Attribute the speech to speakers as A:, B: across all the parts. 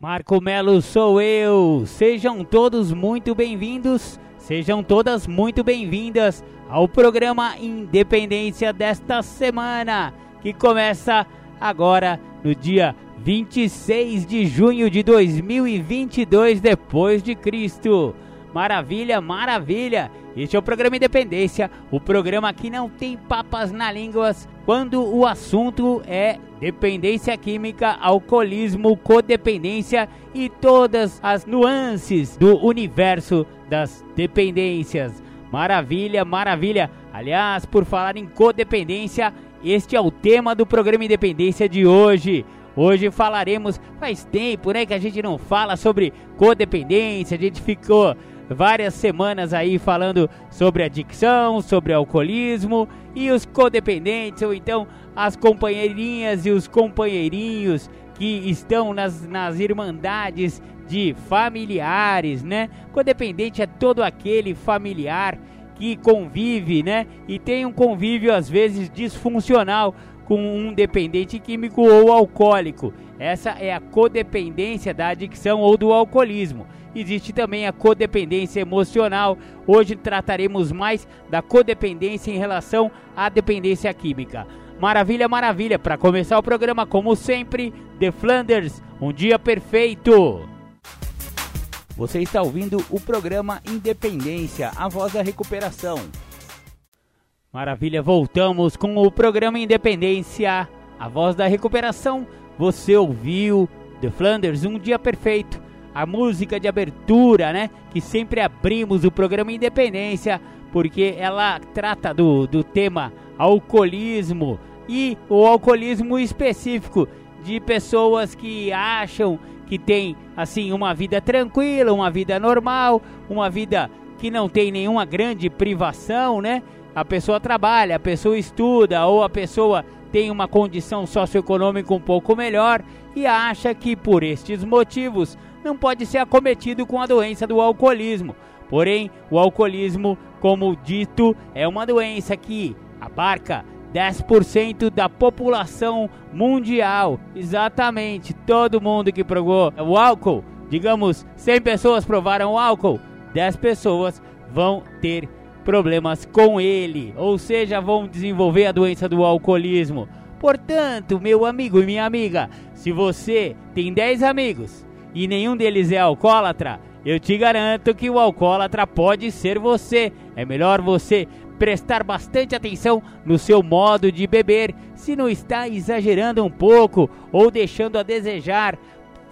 A: Marco Melo sou eu. Sejam todos muito bem-vindos, sejam todas muito bem-vindas ao programa Independência desta semana, que começa agora no dia 26 de junho de 2022 depois de Cristo. Maravilha, maravilha! Este é o programa Independência, o programa que não tem papas na língua quando o assunto é dependência química, alcoolismo, codependência e todas as nuances do universo das dependências. Maravilha, maravilha! Aliás, por falar em codependência, este é o tema do programa Independência de hoje. Hoje falaremos, faz tempo né, que a gente não fala sobre codependência, a gente ficou várias semanas aí falando sobre adicção, sobre alcoolismo e os codependentes, ou então as companheirinhas e os companheirinhos que estão nas, nas irmandades de familiares, né? Codependente é todo aquele familiar que convive, né? E tem um convívio às vezes disfuncional com um dependente químico ou alcoólico. Essa é a codependência da adicção ou do alcoolismo existe também a codependência emocional. Hoje trataremos mais da codependência em relação à dependência química. Maravilha, maravilha! Para começar o programa, como sempre, The Flanders, um dia perfeito! Você está ouvindo o programa Independência, a voz da recuperação. Maravilha, voltamos com o programa Independência, a voz da recuperação. Você ouviu The Flanders, um dia perfeito a música de abertura, né? Que sempre abrimos o programa Independência, porque ela trata do, do tema alcoolismo e o alcoolismo específico de pessoas que acham que tem assim uma vida tranquila, uma vida normal, uma vida que não tem nenhuma grande privação, né? A pessoa trabalha, a pessoa estuda ou a pessoa tem uma condição socioeconômica um pouco melhor e acha que por estes motivos não pode ser acometido com a doença do alcoolismo. Porém, o alcoolismo, como dito, é uma doença que abarca 10% da população mundial. Exatamente, todo mundo que provou o álcool, digamos, 100 pessoas provaram o álcool, 10 pessoas vão ter problemas com ele, ou seja, vão desenvolver a doença do alcoolismo. Portanto, meu amigo e minha amiga, se você tem 10 amigos e nenhum deles é alcoólatra, eu te garanto que o alcoólatra pode ser você. É melhor você prestar bastante atenção no seu modo de beber, se não está exagerando um pouco ou deixando a desejar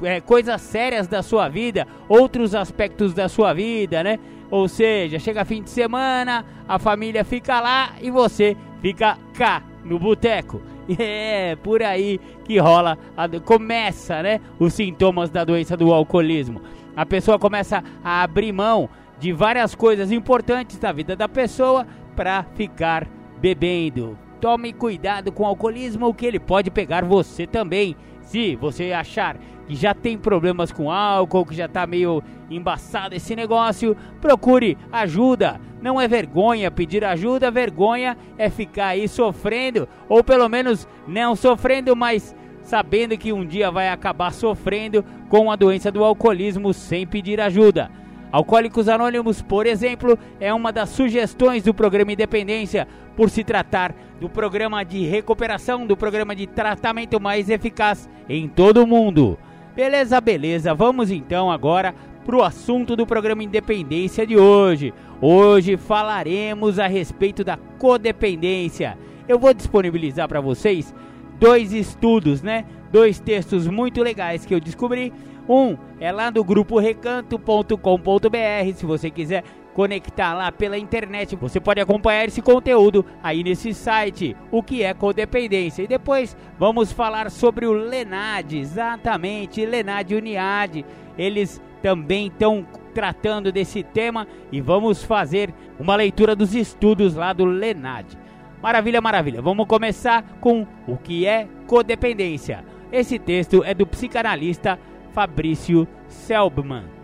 A: é, coisas sérias da sua vida, outros aspectos da sua vida, né? Ou seja, chega fim de semana, a família fica lá e você fica cá no boteco. É por aí que rola, a, começa, né, os sintomas da doença do alcoolismo. A pessoa começa a abrir mão de várias coisas importantes da vida da pessoa para ficar bebendo. Tome cuidado com o alcoolismo, que ele pode pegar você também. Se você achar que já tem problemas com álcool, que já está meio embaçado esse negócio, procure ajuda. Não é vergonha pedir ajuda, vergonha é ficar aí sofrendo, ou pelo menos não sofrendo, mas sabendo que um dia vai acabar sofrendo com a doença do alcoolismo sem pedir ajuda. Alcoólicos Anônimos, por exemplo, é uma das sugestões do programa Independência, por se tratar do programa de recuperação, do programa de tratamento mais eficaz em todo o mundo. Beleza, beleza. Vamos então agora para o assunto do programa Independência de hoje. Hoje falaremos a respeito da codependência. Eu vou disponibilizar para vocês dois estudos, né? Dois textos muito legais que eu descobri. Um é lá do grupo recanto.com.br, se você quiser conectar lá pela internet. Você pode acompanhar esse conteúdo aí nesse site, o que é codependência. E depois vamos falar sobre o Lenad, exatamente, Lenad Uniad. eles também estão tratando desse tema e vamos fazer uma leitura dos estudos lá do Lenad. Maravilha, maravilha. Vamos começar com o que é codependência. Esse texto é do psicanalista Fabrício Selbman.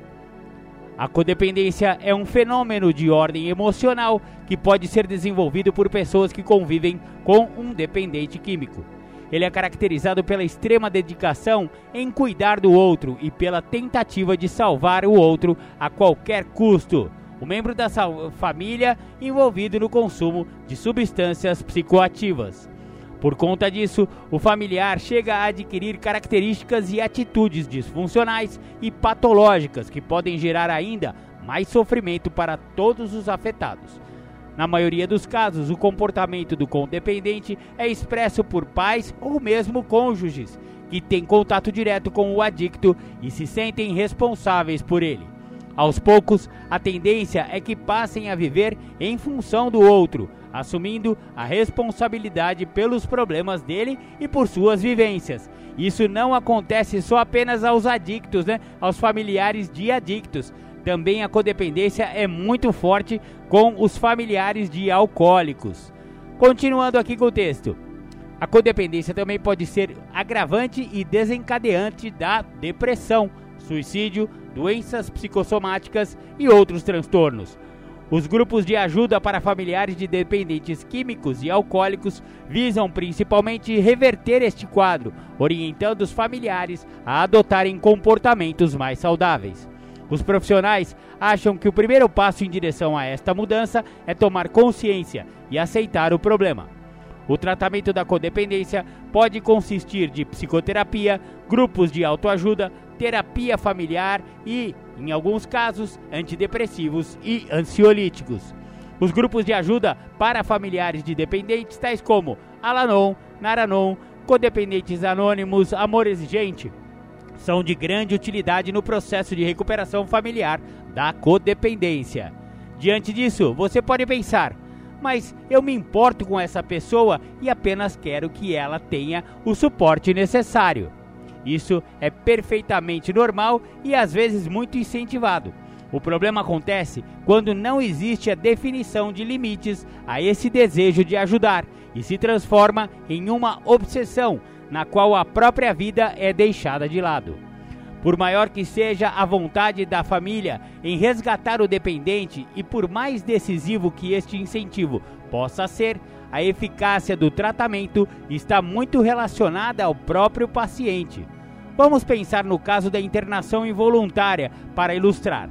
A: A codependência é um fenômeno de ordem emocional que pode ser desenvolvido por pessoas que convivem com um dependente químico. Ele é caracterizado pela extrema dedicação em cuidar do outro e pela tentativa de salvar o outro a qualquer custo. O membro da família envolvido no consumo de substâncias psicoativas. Por conta disso, o familiar chega a adquirir características e atitudes disfuncionais e patológicas que podem gerar ainda mais sofrimento para todos os afetados. Na maioria dos casos, o comportamento do condependente é expresso por pais ou mesmo cônjuges, que têm contato direto com o adicto e se sentem responsáveis por ele. Aos poucos, a tendência é que passem a viver em função do outro, assumindo a responsabilidade pelos problemas dele e por suas vivências. Isso não acontece só apenas aos adictos, né? aos familiares de adictos. Também a codependência é muito forte com os familiares de alcoólicos. Continuando aqui com o texto. A codependência também pode ser agravante e desencadeante da depressão, suicídio, doenças psicossomáticas e outros transtornos. Os grupos de ajuda para familiares de dependentes químicos e alcoólicos visam principalmente reverter este quadro, orientando os familiares a adotarem comportamentos mais saudáveis. Os profissionais acham que o primeiro passo em direção a esta mudança é tomar consciência e aceitar o problema. O tratamento da codependência pode consistir de psicoterapia, grupos de autoajuda, terapia familiar e, em alguns casos, antidepressivos e ansiolíticos. Os grupos de ajuda para familiares de dependentes, tais como Alanon, Naranon, Codependentes Anônimos, Amor Exigente, são de grande utilidade no processo de recuperação familiar da codependência. Diante disso, você pode pensar: mas eu me importo com essa pessoa e apenas quero que ela tenha o suporte necessário. Isso é perfeitamente normal e às vezes muito incentivado. O problema acontece quando não existe a definição de limites a esse desejo de ajudar e se transforma em uma obsessão na qual a própria vida é deixada de lado. Por maior que seja a vontade da família em resgatar o dependente e por mais decisivo que este incentivo possa ser, a eficácia do tratamento está muito relacionada ao próprio paciente. Vamos pensar no caso da internação involuntária para ilustrar.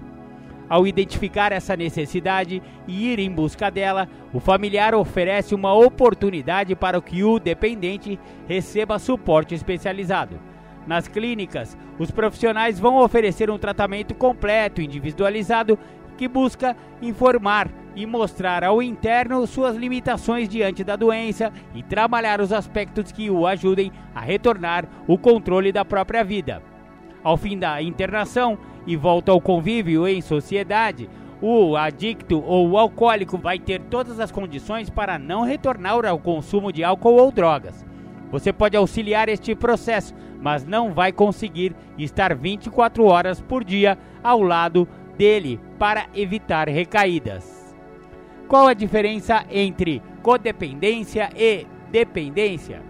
A: Ao identificar essa necessidade e ir em busca dela, o familiar oferece uma oportunidade para que o dependente receba suporte especializado. Nas clínicas, os profissionais vão oferecer um tratamento completo, individualizado, que busca informar e mostrar ao interno suas limitações diante da doença e trabalhar os aspectos que o ajudem a retornar o controle da própria vida. Ao fim da internação e volta ao convívio em sociedade, o adicto ou o alcoólico vai ter todas as condições para não retornar ao consumo de álcool ou drogas. Você pode auxiliar este processo, mas não vai conseguir estar 24 horas por dia ao lado dele para evitar recaídas. Qual a diferença entre codependência e dependência?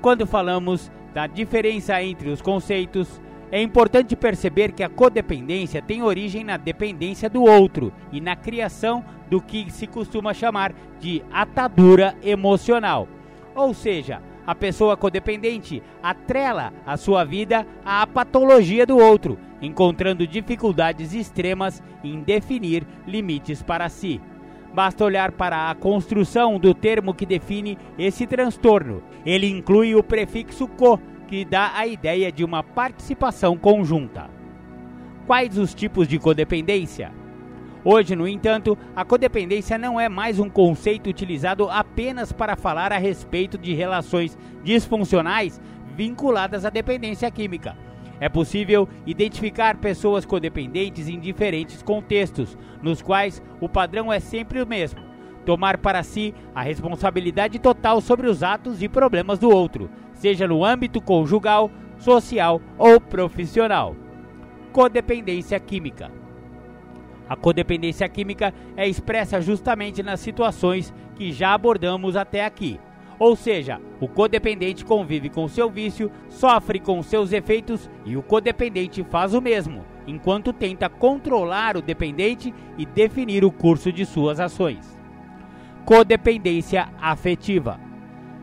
A: Quando falamos da diferença entre os conceitos, é importante perceber que a codependência tem origem na dependência do outro e na criação do que se costuma chamar de atadura emocional. Ou seja, a pessoa codependente atrela a sua vida à patologia do outro, encontrando dificuldades extremas em definir limites para si. Basta olhar para a construção do termo que define esse transtorno. Ele inclui o prefixo co, que dá a ideia de uma participação conjunta. Quais os tipos de codependência? Hoje, no entanto, a codependência não é mais um conceito utilizado apenas para falar a respeito de relações disfuncionais vinculadas à dependência química. É possível identificar pessoas codependentes em diferentes contextos, nos quais o padrão é sempre o mesmo: tomar para si a responsabilidade total sobre os atos e problemas do outro, seja no âmbito conjugal, social ou profissional. codependência química. A codependência química é expressa justamente nas situações que já abordamos até aqui. Ou seja, o codependente convive com seu vício, sofre com seus efeitos e o codependente faz o mesmo, enquanto tenta controlar o dependente e definir o curso de suas ações. Codependência afetiva.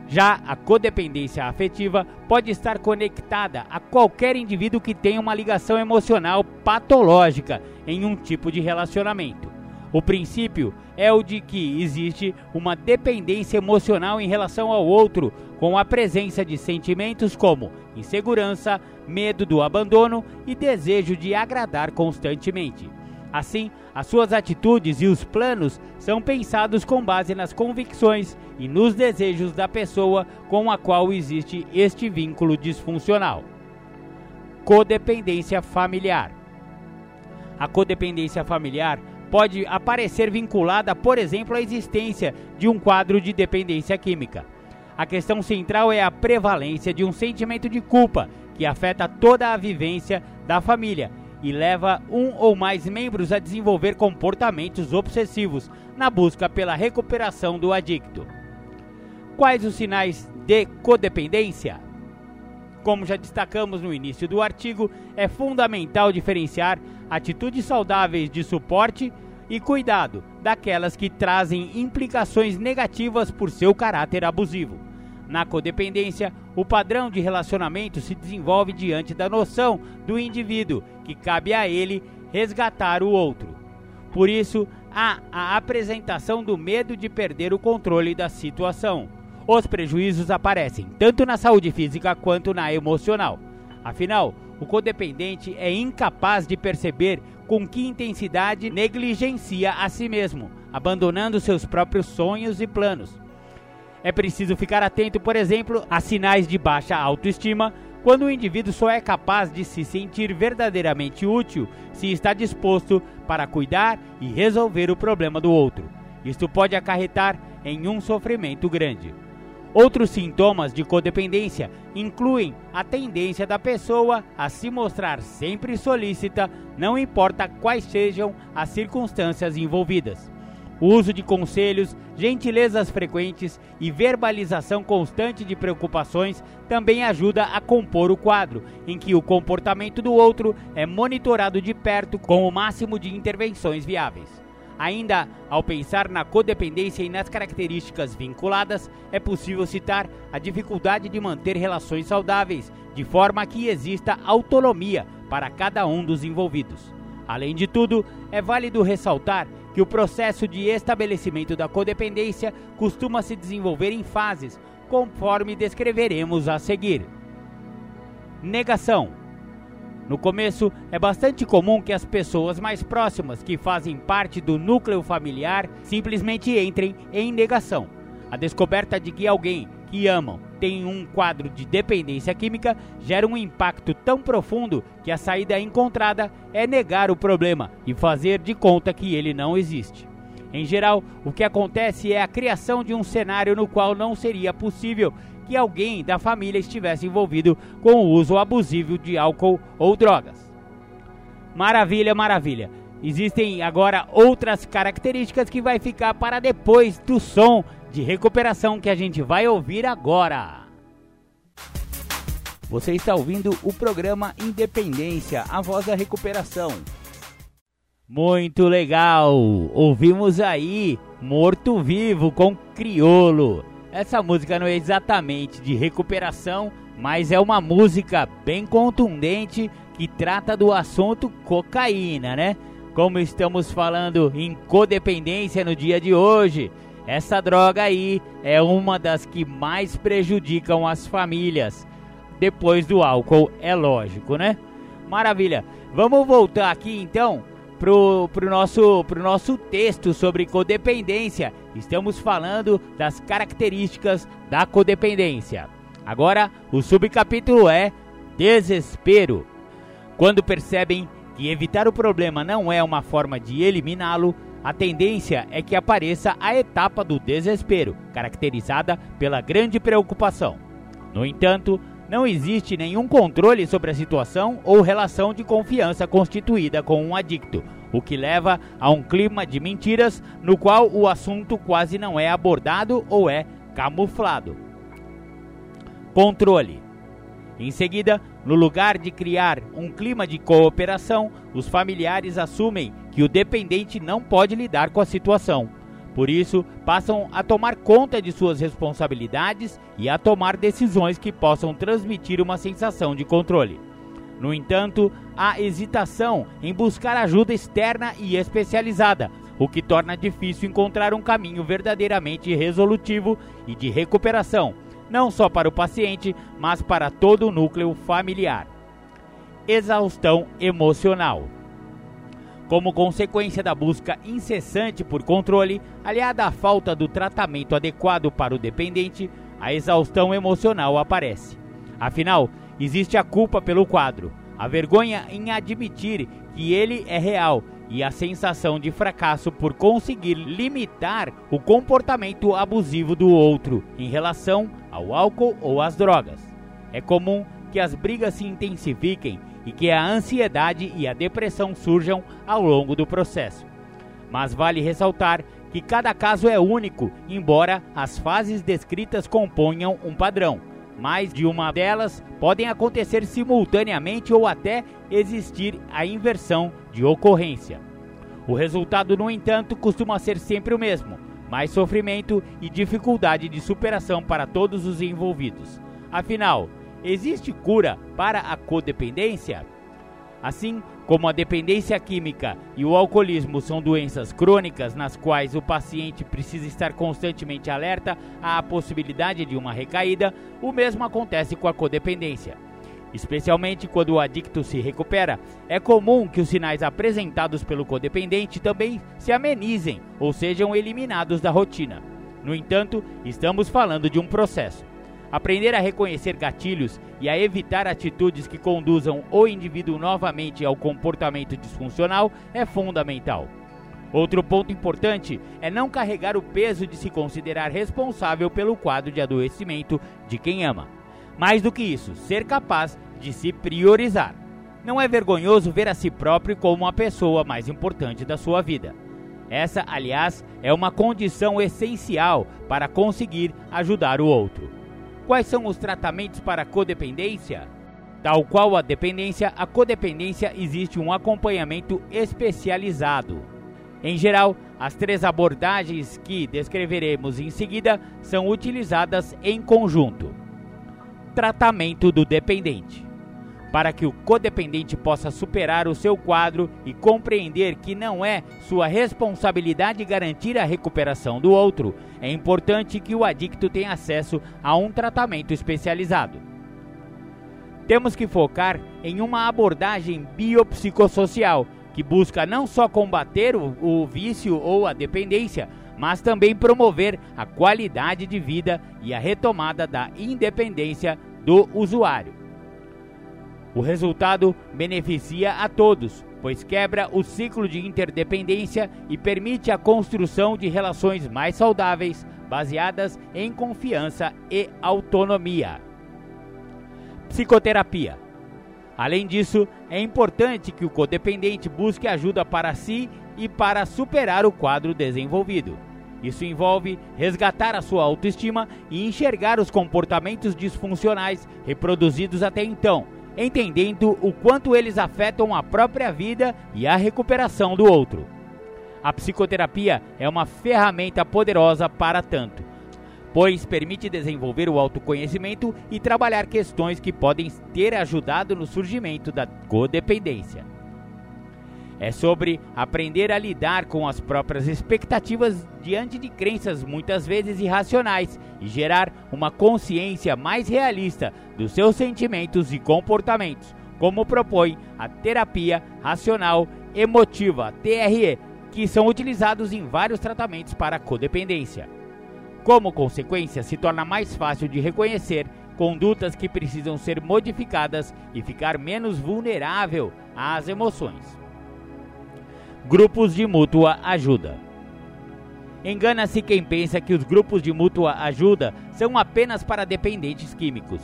A: Já a codependência afetiva pode estar conectada a qualquer indivíduo que tenha uma ligação emocional patológica em um tipo de relacionamento. O princípio é o de que existe uma dependência emocional em relação ao outro, com a presença de sentimentos como insegurança, medo do abandono e desejo de agradar constantemente. Assim, as suas atitudes e os planos são pensados com base nas convicções e nos desejos da pessoa com a qual existe este vínculo disfuncional. Codependência familiar. A codependência familiar pode aparecer vinculada, por exemplo, à existência de um quadro de dependência química. A questão central é a prevalência de um sentimento de culpa que afeta toda a vivência da família e leva um ou mais membros a desenvolver comportamentos obsessivos na busca pela recuperação do adicto. Quais os sinais de codependência? Como já destacamos no início do artigo, é fundamental diferenciar atitudes saudáveis de suporte e cuidado daquelas que trazem implicações negativas por seu caráter abusivo. Na codependência, o padrão de relacionamento se desenvolve diante da noção do indivíduo, que cabe a ele resgatar o outro. Por isso, há a apresentação do medo de perder o controle da situação. Os prejuízos aparecem tanto na saúde física quanto na emocional. Afinal, o codependente é incapaz de perceber com que intensidade negligencia a si mesmo, abandonando seus próprios sonhos e planos. É preciso ficar atento, por exemplo, a sinais de baixa autoestima, quando o indivíduo só é capaz de se sentir verdadeiramente útil se está disposto para cuidar e resolver o problema do outro. Isto pode acarretar em um sofrimento grande. Outros sintomas de codependência incluem a tendência da pessoa a se mostrar sempre solícita, não importa quais sejam as circunstâncias envolvidas. Uso de conselhos, gentilezas frequentes e verbalização constante de preocupações também ajuda a compor o quadro, em que o comportamento do outro é monitorado de perto com o máximo de intervenções viáveis. Ainda ao pensar na codependência e nas características vinculadas, é possível citar a dificuldade de manter relações saudáveis, de forma que exista autonomia para cada um dos envolvidos. Além de tudo, é válido ressaltar que o processo de estabelecimento da codependência costuma se desenvolver em fases, conforme descreveremos a seguir. Negação. No começo, é bastante comum que as pessoas mais próximas que fazem parte do núcleo familiar simplesmente entrem em negação. A descoberta de que alguém que amam tem um quadro de dependência química gera um impacto tão profundo que a saída encontrada é negar o problema e fazer de conta que ele não existe. Em geral, o que acontece é a criação de um cenário no qual não seria possível que alguém da família estivesse envolvido com o uso abusivo de álcool ou drogas. Maravilha, maravilha. Existem agora outras características que vai ficar para depois do som de recuperação que a gente vai ouvir agora. Você está ouvindo o programa Independência, a voz da recuperação. Muito legal! Ouvimos aí Morto Vivo com Criolo. Essa música não é exatamente de recuperação, mas é uma música bem contundente que trata do assunto cocaína, né? Como estamos falando em codependência no dia de hoje, essa droga aí é uma das que mais prejudicam as famílias. Depois do álcool, é lógico, né? Maravilha. Vamos voltar aqui então pro, pro, nosso, pro nosso texto sobre codependência. Estamos falando das características da codependência. Agora, o subcapítulo é Desespero. Quando percebem que evitar o problema não é uma forma de eliminá-lo, a tendência é que apareça a etapa do desespero, caracterizada pela grande preocupação. No entanto, não existe nenhum controle sobre a situação ou relação de confiança constituída com um adicto, o que leva a um clima de mentiras no qual o assunto quase não é abordado ou é camuflado. Controle. Em seguida, no lugar de criar um clima de cooperação, os familiares assumem que o dependente não pode lidar com a situação. Por isso, passam a tomar conta de suas responsabilidades e a tomar decisões que possam transmitir uma sensação de controle. No entanto, há hesitação em buscar ajuda externa e especializada, o que torna difícil encontrar um caminho verdadeiramente resolutivo e de recuperação, não só para o paciente, mas para todo o núcleo familiar. Exaustão emocional. Como consequência da busca incessante por controle, aliada à falta do tratamento adequado para o dependente, a exaustão emocional aparece. Afinal, existe a culpa pelo quadro, a vergonha em admitir que ele é real e a sensação de fracasso por conseguir limitar o comportamento abusivo do outro em relação ao álcool ou às drogas. É comum que as brigas se intensifiquem e que a ansiedade e a depressão surjam ao longo do processo. Mas vale ressaltar que cada caso é único, embora as fases descritas componham um padrão. Mais de uma delas podem acontecer simultaneamente ou até existir a inversão de ocorrência. O resultado, no entanto, costuma ser sempre o mesmo: mais sofrimento e dificuldade de superação para todos os envolvidos. Afinal, existe cura para a codependência? Assim como a dependência química e o alcoolismo são doenças crônicas nas quais o paciente precisa estar constantemente alerta à possibilidade de uma recaída, o mesmo acontece com a codependência. Especialmente quando o adicto se recupera, é comum que os sinais apresentados pelo codependente também se amenizem ou sejam eliminados da rotina. No entanto, estamos falando de um processo. Aprender a reconhecer gatilhos e a evitar atitudes que conduzam o indivíduo novamente ao comportamento disfuncional é fundamental. Outro ponto importante é não carregar o peso de se considerar responsável pelo quadro de adoecimento de quem ama. Mais do que isso, ser capaz de se priorizar. Não é vergonhoso ver a si próprio como a pessoa mais importante da sua vida. Essa, aliás, é uma condição essencial para conseguir ajudar o outro. Quais são os tratamentos para a codependência? Tal qual a dependência, a codependência existe um acompanhamento especializado. Em geral, as três abordagens que descreveremos em seguida são utilizadas em conjunto tratamento do dependente. Para que o codependente possa superar o seu quadro e compreender que não é sua responsabilidade garantir a recuperação do outro, é importante que o adicto tenha acesso a um tratamento especializado. Temos que focar em uma abordagem biopsicossocial que busca não só combater o, o vício ou a dependência, mas também promover a qualidade de vida e a retomada da independência do usuário. O resultado beneficia a todos, pois quebra o ciclo de interdependência e permite a construção de relações mais saudáveis, baseadas em confiança e autonomia. Psicoterapia. Além disso, é importante que o codependente busque ajuda para si e para superar o quadro desenvolvido. Isso envolve resgatar a sua autoestima e enxergar os comportamentos disfuncionais reproduzidos até então, entendendo o quanto eles afetam a própria vida e a recuperação do outro. A psicoterapia é uma ferramenta poderosa para tanto, pois permite desenvolver o autoconhecimento e trabalhar questões que podem ter ajudado no surgimento da codependência. É sobre aprender a lidar com as próprias expectativas diante de crenças muitas vezes irracionais e gerar uma consciência mais realista dos seus sentimentos e comportamentos, como propõe a terapia racional emotiva TRE, que são utilizados em vários tratamentos para codependência. Como consequência, se torna mais fácil de reconhecer condutas que precisam ser modificadas e ficar menos vulnerável às emoções. Grupos de mútua ajuda. Engana-se quem pensa que os grupos de mútua ajuda são apenas para dependentes químicos.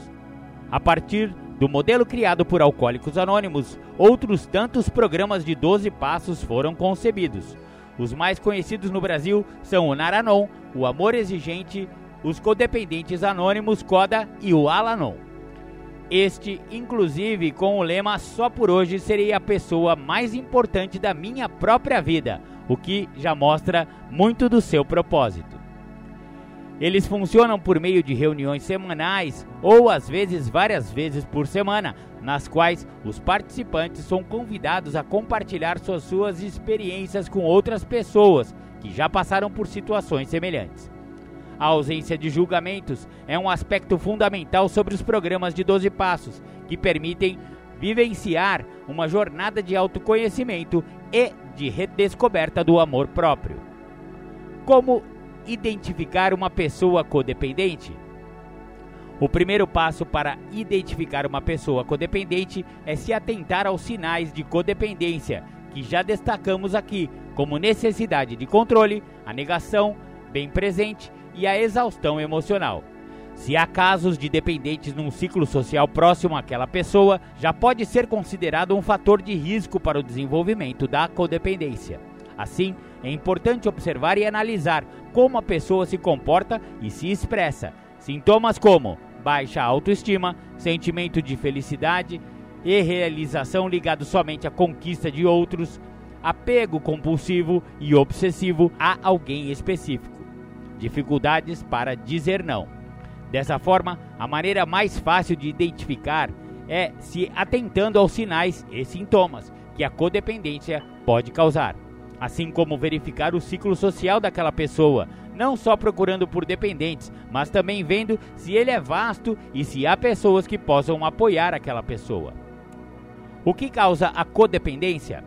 A: A partir do modelo criado por Alcoólicos Anônimos, outros tantos programas de 12 passos foram concebidos. Os mais conhecidos no Brasil são o Naranon, o Amor Exigente, os Codependentes Anônimos Coda e o Alanon. Este, inclusive, com o lema Só por hoje serei a pessoa mais importante da minha própria vida, o que já mostra muito do seu propósito. Eles funcionam por meio de reuniões semanais ou às vezes várias vezes por semana, nas quais os participantes são convidados a compartilhar suas, suas experiências com outras pessoas que já passaram por situações semelhantes. A ausência de julgamentos é um aspecto fundamental sobre os programas de 12 Passos, que permitem vivenciar uma jornada de autoconhecimento e de redescoberta do amor próprio. Como identificar uma pessoa codependente? O primeiro passo para identificar uma pessoa codependente é se atentar aos sinais de codependência, que já destacamos aqui, como necessidade de controle, a negação, bem presente e a exaustão emocional. Se há casos de dependentes num ciclo social próximo àquela pessoa, já pode ser considerado um fator de risco para o desenvolvimento da codependência. Assim, é importante observar e analisar como a pessoa se comporta e se expressa. Sintomas como baixa autoestima, sentimento de felicidade e realização ligado somente à conquista de outros, apego compulsivo e obsessivo a alguém específico, dificuldades para dizer não. Dessa forma, a maneira mais fácil de identificar é se atentando aos sinais e sintomas que a codependência pode causar assim como verificar o ciclo social daquela pessoa, não só procurando por dependentes, mas também vendo se ele é vasto e se há pessoas que possam apoiar aquela pessoa. O que causa a codependência?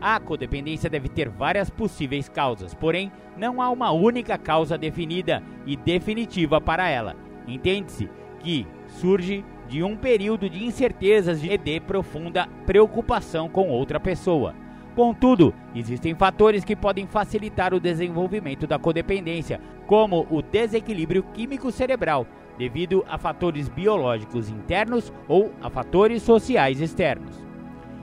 A: A codependência deve ter várias possíveis causas, porém, não há uma única causa definida e definitiva para ela. Entende-se que surge de um período de incertezas e de profunda preocupação com outra pessoa. Contudo, existem fatores que podem facilitar o desenvolvimento da codependência, como o desequilíbrio químico cerebral, devido a fatores biológicos internos ou a fatores sociais externos.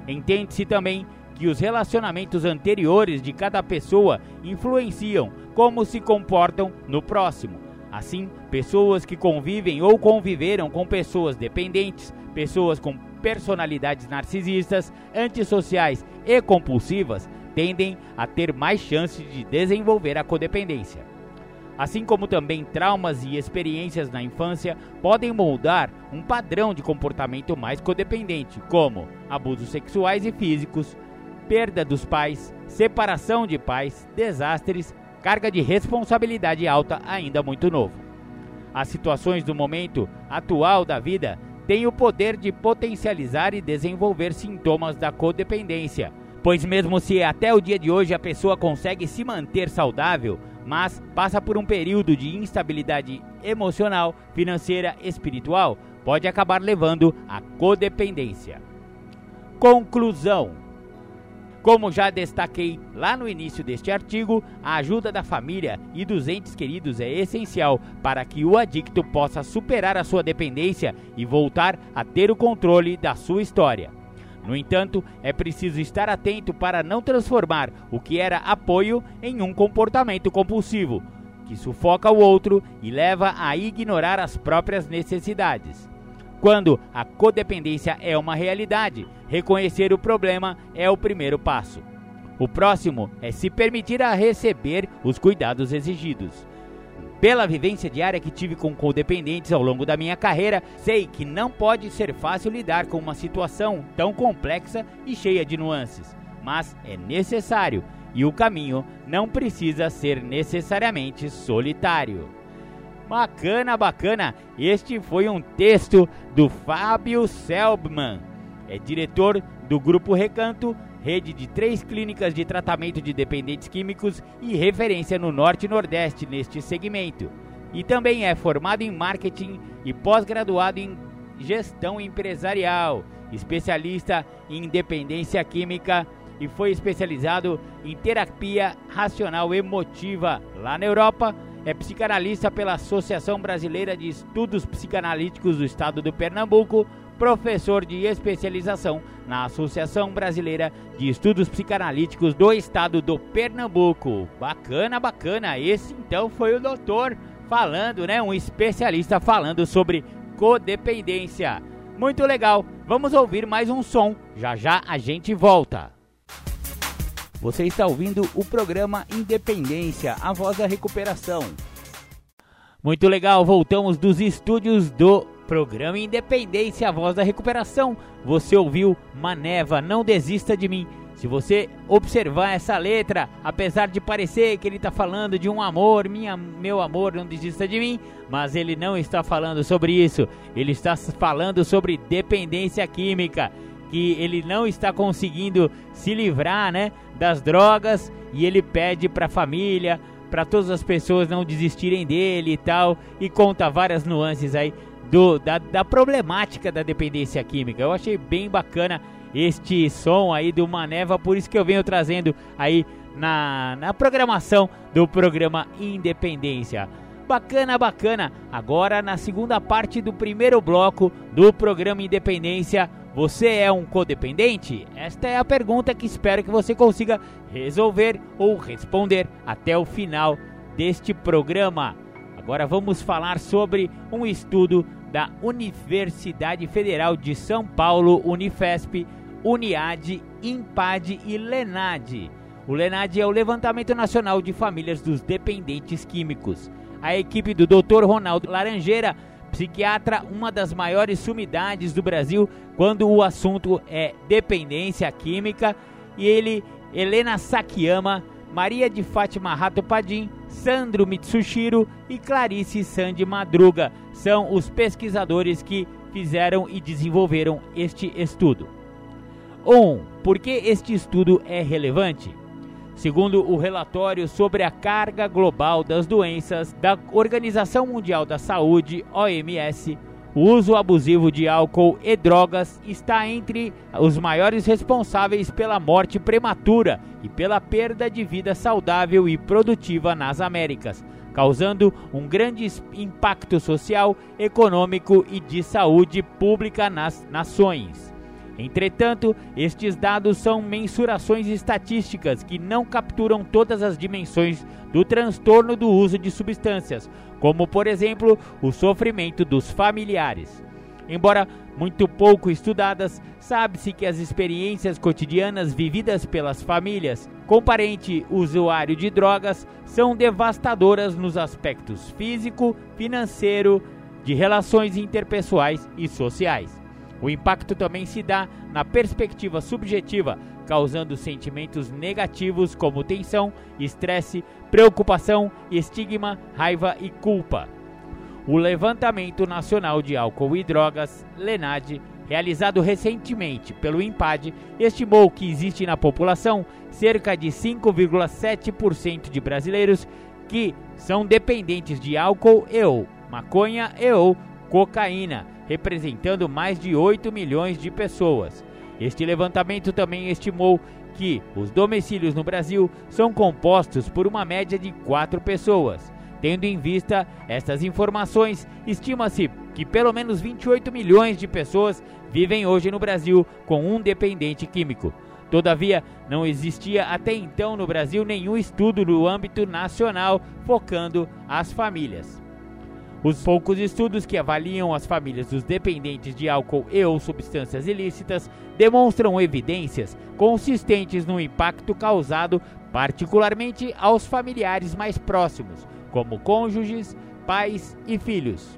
A: Entende-se também que os relacionamentos anteriores de cada pessoa influenciam como se comportam no próximo. Assim, pessoas que convivem ou conviveram com pessoas dependentes, pessoas com personalidades narcisistas, antissociais e compulsivas tendem a ter mais chances de desenvolver a codependência. Assim como também traumas e experiências na infância podem moldar um padrão de comportamento mais codependente, como abusos sexuais e físicos, perda dos pais, separação de pais, desastres, carga de responsabilidade alta ainda muito novo. As situações do momento atual da vida tem o poder de potencializar e desenvolver sintomas da codependência, pois mesmo se até o dia de hoje a pessoa consegue se manter saudável, mas passa por um período de instabilidade emocional, financeira, espiritual, pode acabar levando à codependência. Conclusão: como já destaquei lá no início deste artigo, a ajuda da família e dos entes queridos é essencial para que o adicto possa superar a sua dependência e voltar a ter o controle da sua história. No entanto, é preciso estar atento para não transformar o que era apoio em um comportamento compulsivo, que sufoca o outro e leva a ignorar as próprias necessidades. Quando a codependência é uma realidade, reconhecer o problema é o primeiro passo. O próximo é se permitir a receber os cuidados exigidos. Pela vivência diária que tive com codependentes ao longo da minha carreira, sei que não pode ser fácil lidar com uma situação tão complexa e cheia de nuances, mas é necessário e o caminho não precisa ser necessariamente solitário. Bacana, bacana. Este foi um texto do Fábio Selbman, é diretor do Grupo Recanto, rede de três clínicas de tratamento de dependentes químicos e referência no Norte e Nordeste neste segmento. E também é formado em marketing e pós-graduado em gestão empresarial, especialista em dependência química e foi especializado em terapia racional emotiva lá na Europa é psicanalista pela Associação Brasileira de Estudos Psicanalíticos do Estado do Pernambuco, professor de especialização na Associação Brasileira de Estudos Psicanalíticos do Estado do Pernambuco. Bacana, bacana. Esse então foi o doutor falando, né? Um especialista falando sobre codependência. Muito legal. Vamos ouvir mais um som. Já já a gente volta. Você está ouvindo o programa Independência, a voz da recuperação. Muito legal, voltamos dos estúdios do programa Independência, a voz da recuperação. Você ouviu Maneva, não desista de mim. Se você observar essa letra, apesar de parecer que ele está falando de um amor, minha, meu amor, não desista de mim, mas ele não está falando sobre isso. Ele está falando sobre dependência química, que ele não está conseguindo se livrar, né, das drogas e ele pede para a família, para todas as pessoas não desistirem dele e tal, e conta várias nuances aí do, da, da problemática da dependência química. Eu achei bem bacana este som aí do Maneva, por isso que eu venho trazendo aí na, na programação do programa Independência. Bacana, bacana. Agora na segunda parte do primeiro bloco do programa Independência, você é um codependente? Esta é a pergunta que espero que você consiga resolver ou responder até o final deste programa. Agora vamos falar sobre um estudo da Universidade Federal de São Paulo, Unifesp, Uniad, Impad e Lenad. O Lenad é o Levantamento Nacional de Famílias dos Dependentes Químicos. A equipe do Dr. Ronaldo Laranjeira, psiquiatra, uma das maiores sumidades do Brasil quando o assunto é dependência química, e ele, Helena Sakiyama, Maria de Fátima Rato Padim, Sandro Mitsushiro e Clarice Sandi Madruga são os pesquisadores que fizeram e desenvolveram este estudo. 1. Por que este estudo é relevante? Segundo o relatório sobre a carga global das doenças da Organização Mundial da Saúde, OMS, o uso abusivo de álcool e drogas está entre os maiores responsáveis pela morte prematura e pela perda de vida saudável e produtiva nas Américas, causando um grande impacto social, econômico e de saúde pública nas nações. Entretanto, estes dados são mensurações estatísticas que não capturam todas as dimensões do transtorno do uso de substâncias, como por exemplo o sofrimento dos familiares. Embora muito pouco estudadas, sabe-se que as experiências cotidianas vividas pelas famílias com parente usuário de drogas são devastadoras nos aspectos físico, financeiro, de relações interpessoais e sociais. O impacto também se dá na perspectiva subjetiva, causando sentimentos negativos como tensão, estresse, preocupação, estigma, raiva e culpa. O Levantamento Nacional de Álcool e Drogas, LENAD, realizado recentemente pelo IMPAD, estimou que existe na população cerca de 5,7% de brasileiros que são dependentes de álcool e ou maconha e ou cocaína representando mais de 8 milhões de pessoas. Este levantamento também estimou que os domicílios no Brasil são compostos por uma média de 4 pessoas. Tendo em vista estas informações, estima-se que pelo menos 28 milhões de pessoas vivem hoje no Brasil com um dependente químico. Todavia, não existia até então no Brasil nenhum estudo no âmbito nacional focando as famílias. Os poucos estudos que avaliam as famílias dos dependentes de álcool e ou substâncias ilícitas demonstram evidências consistentes no impacto causado particularmente aos familiares mais próximos, como cônjuges, pais e filhos.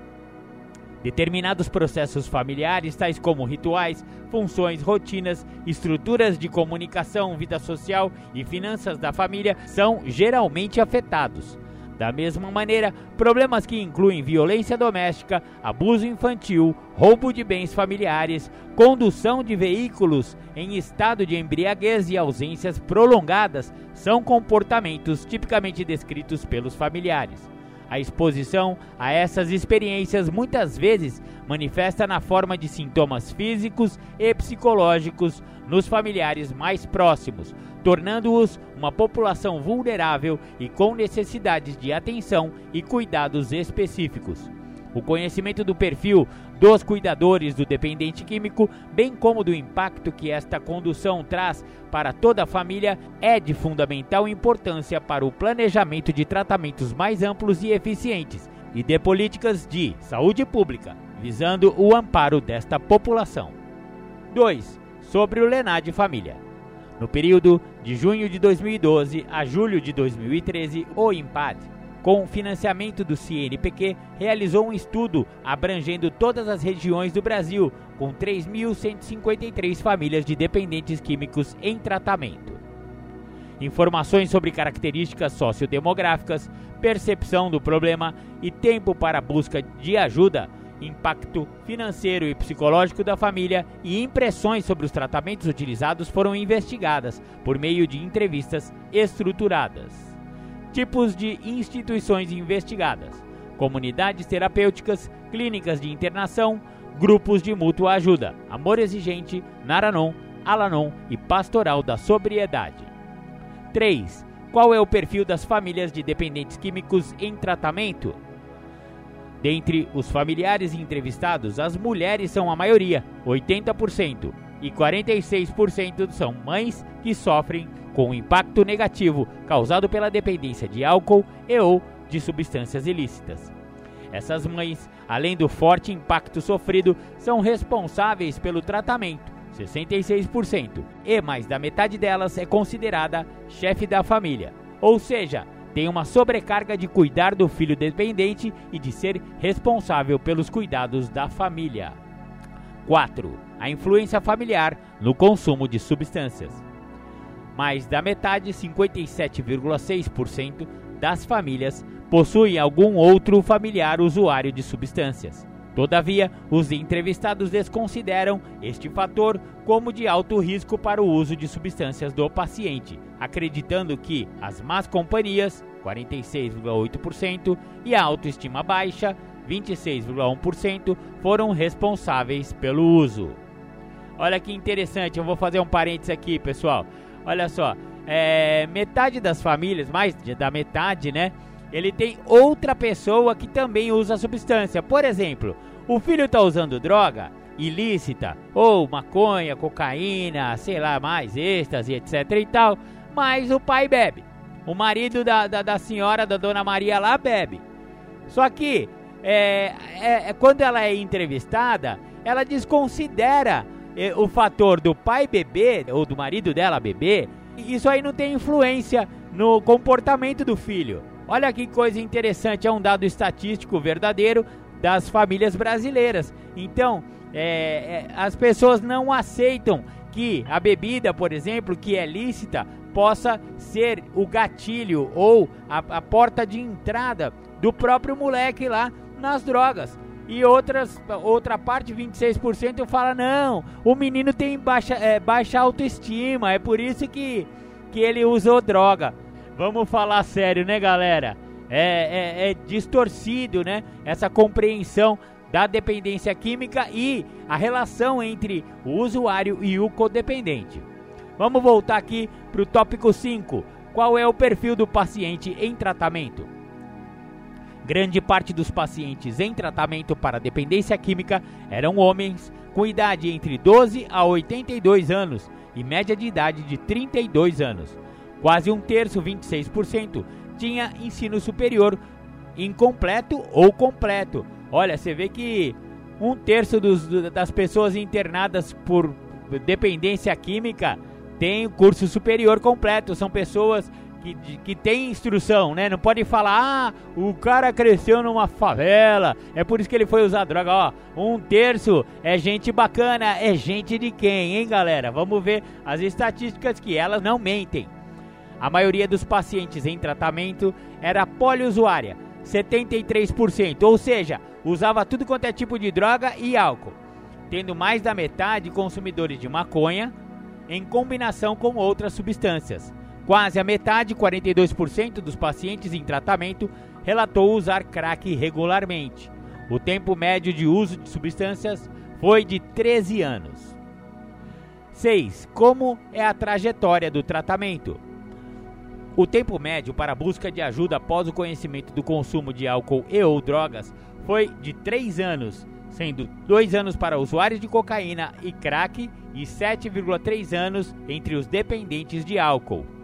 A: Determinados processos familiares, tais como rituais, funções, rotinas, estruturas de comunicação, vida social e finanças da família, são geralmente afetados. Da mesma maneira, problemas que incluem violência doméstica, abuso infantil, roubo de bens familiares, condução de veículos em estado de embriaguez e ausências prolongadas são comportamentos tipicamente descritos pelos familiares. A exposição a essas experiências muitas vezes manifesta na forma de sintomas físicos e psicológicos nos familiares mais próximos, tornando-os uma população vulnerável e com necessidades de atenção e cuidados específicos. O conhecimento do perfil dos cuidadores do dependente químico, bem como do impacto que esta condução traz para toda a família, é de fundamental importância para o planejamento de tratamentos mais amplos e eficientes e de políticas de saúde pública, visando o amparo desta população. 2. Sobre o Lenad Família. No período de junho de 2012 a julho de 2013, o IMPAD com o financiamento do CNPq, realizou um estudo abrangendo todas as regiões do Brasil, com 3.153 famílias de dependentes químicos em tratamento. Informações sobre características sociodemográficas, percepção do problema e tempo para busca de ajuda, impacto financeiro e psicológico da família e impressões sobre os tratamentos utilizados foram investigadas por meio de entrevistas estruturadas. Tipos de instituições investigadas: comunidades terapêuticas, clínicas de internação, grupos de mútua ajuda, Amor Exigente, Naranon, Alanon e Pastoral da Sobriedade. 3. Qual é o perfil das famílias de dependentes químicos em tratamento? Dentre os familiares entrevistados, as mulheres são a maioria, 80%, e 46% são mães que sofrem com o impacto negativo causado pela dependência de álcool e ou de substâncias ilícitas. Essas mães, além do forte impacto sofrido, são responsáveis pelo tratamento, 66%, e mais da metade delas é considerada chefe da família, ou seja, tem uma sobrecarga de cuidar do filho dependente e de ser responsável pelos cuidados da família. 4. A influência familiar no consumo de substâncias mais da metade, 57,6% das famílias possuem algum outro familiar usuário de substâncias. Todavia, os entrevistados desconsideram este fator como de alto risco para o uso de substâncias do paciente, acreditando que as más companhias, 46,8%, e a autoestima baixa, 26,1%, foram responsáveis pelo uso. Olha que interessante, eu vou fazer um parênteses aqui, pessoal. Olha só, é, metade das famílias, mais da metade, né? Ele tem outra pessoa que também usa a substância. Por exemplo, o filho está usando droga ilícita, ou maconha, cocaína, sei lá, mais êxtase, etc e tal, mas o pai bebe. O marido da, da, da senhora, da dona Maria lá, bebe. Só que, é, é, quando ela é entrevistada, ela desconsidera o fator do pai beber, ou do marido dela beber, isso aí não tem influência no comportamento do filho. Olha que coisa interessante, é um dado estatístico verdadeiro das famílias brasileiras. Então, é, é, as pessoas não aceitam que a bebida, por exemplo, que é lícita, possa ser o gatilho ou a, a porta de entrada do próprio moleque lá nas drogas. E outras, outra parte, 26%, fala: não, o menino tem baixa, é, baixa autoestima, é por isso que, que ele usou droga. Vamos falar sério, né, galera? É, é, é distorcido, né? Essa compreensão da dependência química e a relação entre o usuário e o codependente. Vamos voltar aqui para o tópico 5. Qual é o perfil do paciente em tratamento? Grande parte dos pacientes em tratamento para dependência química eram homens com idade entre 12 a 82 anos e média de idade de 32 anos. Quase um terço, 26%, tinha ensino superior incompleto ou completo. Olha, você vê que um terço dos, das pessoas internadas por dependência química tem curso superior completo. São pessoas que, que tem instrução, né? Não pode falar, ah, o cara cresceu numa favela, é por isso que ele foi usar droga. Ó, um terço é gente bacana, é gente de quem, hein, galera? Vamos ver as estatísticas que elas não mentem. A maioria dos pacientes em tratamento era poliusuária, 73%, ou seja, usava tudo quanto é tipo de droga e álcool, tendo mais da metade consumidores de maconha em combinação com outras substâncias. Quase a metade, 42% dos pacientes em tratamento, relatou usar crack regularmente. O tempo médio de uso de substâncias foi de 13 anos. 6. Como é a trajetória do tratamento? O tempo médio para a busca de ajuda após o conhecimento do consumo de álcool e ou drogas foi de 3 anos, sendo 2 anos para usuários de cocaína e crack e 7,3 anos entre os dependentes de álcool.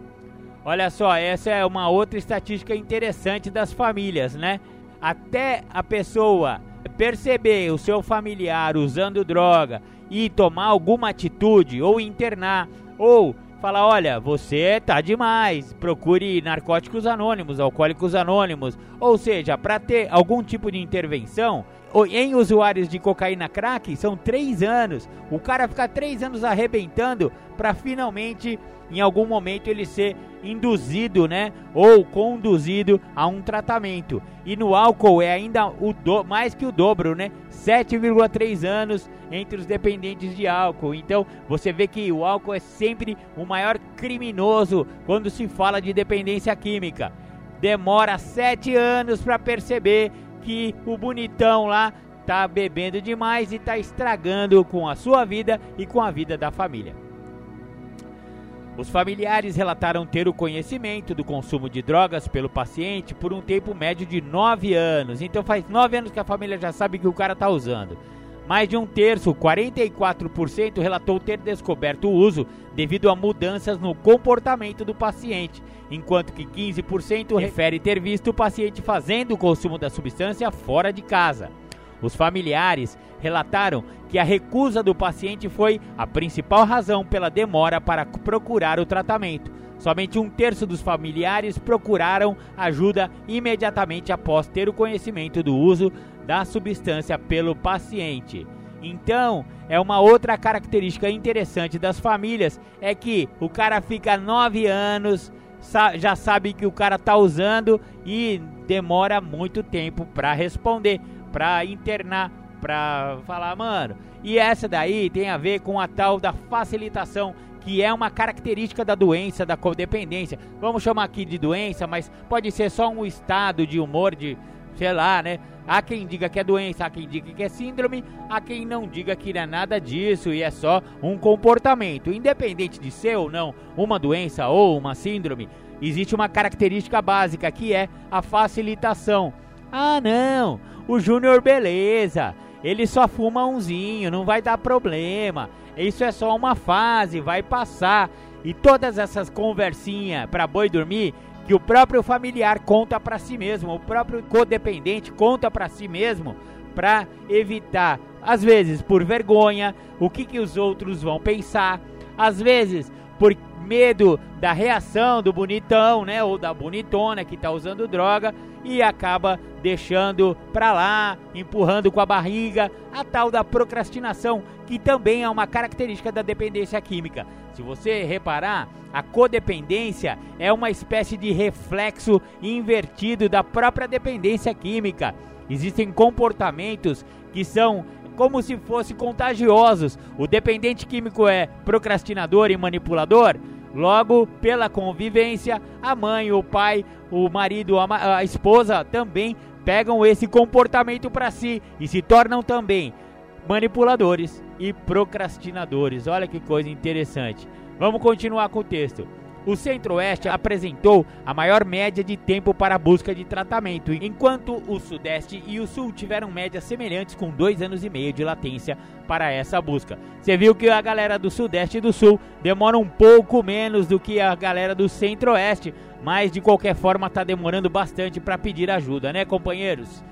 A: Olha só, essa é uma outra estatística interessante das famílias, né? Até a pessoa perceber o seu familiar usando droga e tomar alguma atitude ou internar ou falar, olha, você tá demais, procure narcóticos anônimos, alcoólicos anônimos, ou seja, para ter algum tipo de intervenção, em usuários de cocaína crack são três anos. O cara fica três anos arrebentando para finalmente, em algum momento, ele ser induzido, né, ou conduzido a um tratamento. E no álcool é ainda o do, mais que o dobro, né? 7,3 anos entre os dependentes de álcool. Então, você vê que o álcool é sempre o maior criminoso quando se fala de dependência química. Demora sete anos para perceber que o bonitão lá tá bebendo demais e tá estragando com a sua vida e com a vida da família. Os familiares relataram ter o conhecimento do consumo de drogas pelo paciente por um tempo médio de 9 anos. Então faz 9 anos que a família já sabe que o cara está usando. Mais de um terço, 44%, relatou ter descoberto o uso devido a mudanças no comportamento do paciente, enquanto que 15% refere ter visto o paciente fazendo o consumo da substância fora de casa. Os familiares relataram que a recusa do paciente foi a principal razão pela demora para procurar o tratamento. Somente um terço dos familiares procuraram ajuda imediatamente após ter o conhecimento do uso da substância pelo paciente. Então, é uma outra característica interessante das famílias é que o cara fica nove anos, já sabe que o cara tá usando e demora muito tempo para responder pra internar, pra falar, mano. E essa daí tem a ver com a tal da facilitação, que é uma característica da doença, da codependência. Vamos chamar aqui de doença, mas pode ser só um estado de humor, de sei lá, né? Há quem diga que é doença, há quem diga que é síndrome, há quem não diga que não é nada disso e é só um comportamento. Independente de ser ou não uma doença ou uma síndrome, existe uma característica básica que é a facilitação. Ah, não, o Júnior, beleza. Ele só fuma umzinho, não vai dar problema. Isso é só uma fase, vai passar. E todas essas conversinhas para boi dormir que o próprio familiar conta para si mesmo, o próprio codependente conta para si mesmo para evitar, às vezes por vergonha, o que, que os outros vão pensar, às vezes por medo da reação do bonitão, né, ou da bonitona que está usando droga e acaba deixando para lá, empurrando com a barriga, a tal da procrastinação, que também é uma característica da dependência química. Se você reparar, a codependência é uma espécie de reflexo invertido da própria dependência química. Existem comportamentos que são como se fossem contagiosos. O dependente químico é procrastinador e manipulador. Logo, pela convivência, a mãe, o pai, o marido, a, a esposa também pegam esse comportamento para si e se tornam também manipuladores e procrastinadores. Olha que coisa interessante. Vamos continuar com o texto. O Centro-Oeste apresentou a maior média de tempo para a busca de tratamento, enquanto o Sudeste e o Sul tiveram médias semelhantes com dois anos e meio de latência para essa busca. Você viu que a galera do Sudeste e do Sul demora um pouco menos do que a galera do Centro-Oeste, mas de qualquer forma está demorando bastante para pedir ajuda, né, companheiros?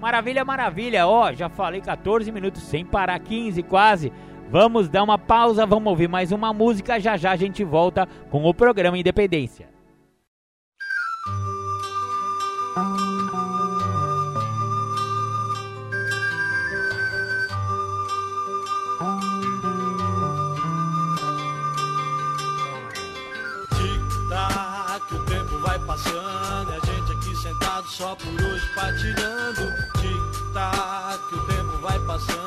A: Maravilha, maravilha. Ó, já falei 14 minutos sem parar, 15 quase. Vamos dar uma pausa, vamos ouvir mais uma música. Já já a gente volta com o programa Independência.
B: Tic-tac, o tempo vai passando. E a gente aqui sentado só por hoje patinando. Tic-tac, o tempo vai passando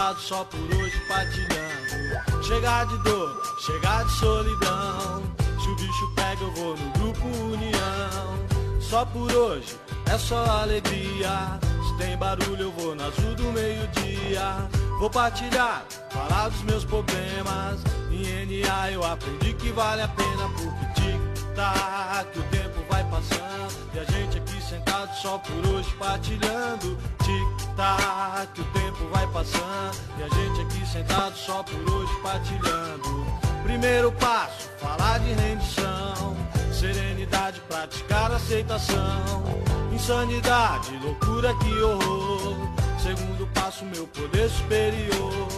B: sentado só por hoje patinando. Chegar de dor, chegar de solidão. Se o bicho pega, eu vou no grupo União.
C: só por hoje, é só alegria. Se tem barulho, eu vou na azul do meio-dia. Vou partilhar, falar dos meus problemas. Em NA eu aprendi que vale a pena, porque tic-tac, o tempo vai passando. E a gente aqui sentado só por hoje partilhando. Tic-tac, o tempo vai passando. E a gente aqui sentado só por hoje partilhando. Primeiro passo, falar de rendição. Serenidade, praticar aceitação. Insanidade, loucura, que horror. Segundo passo, meu poder superior.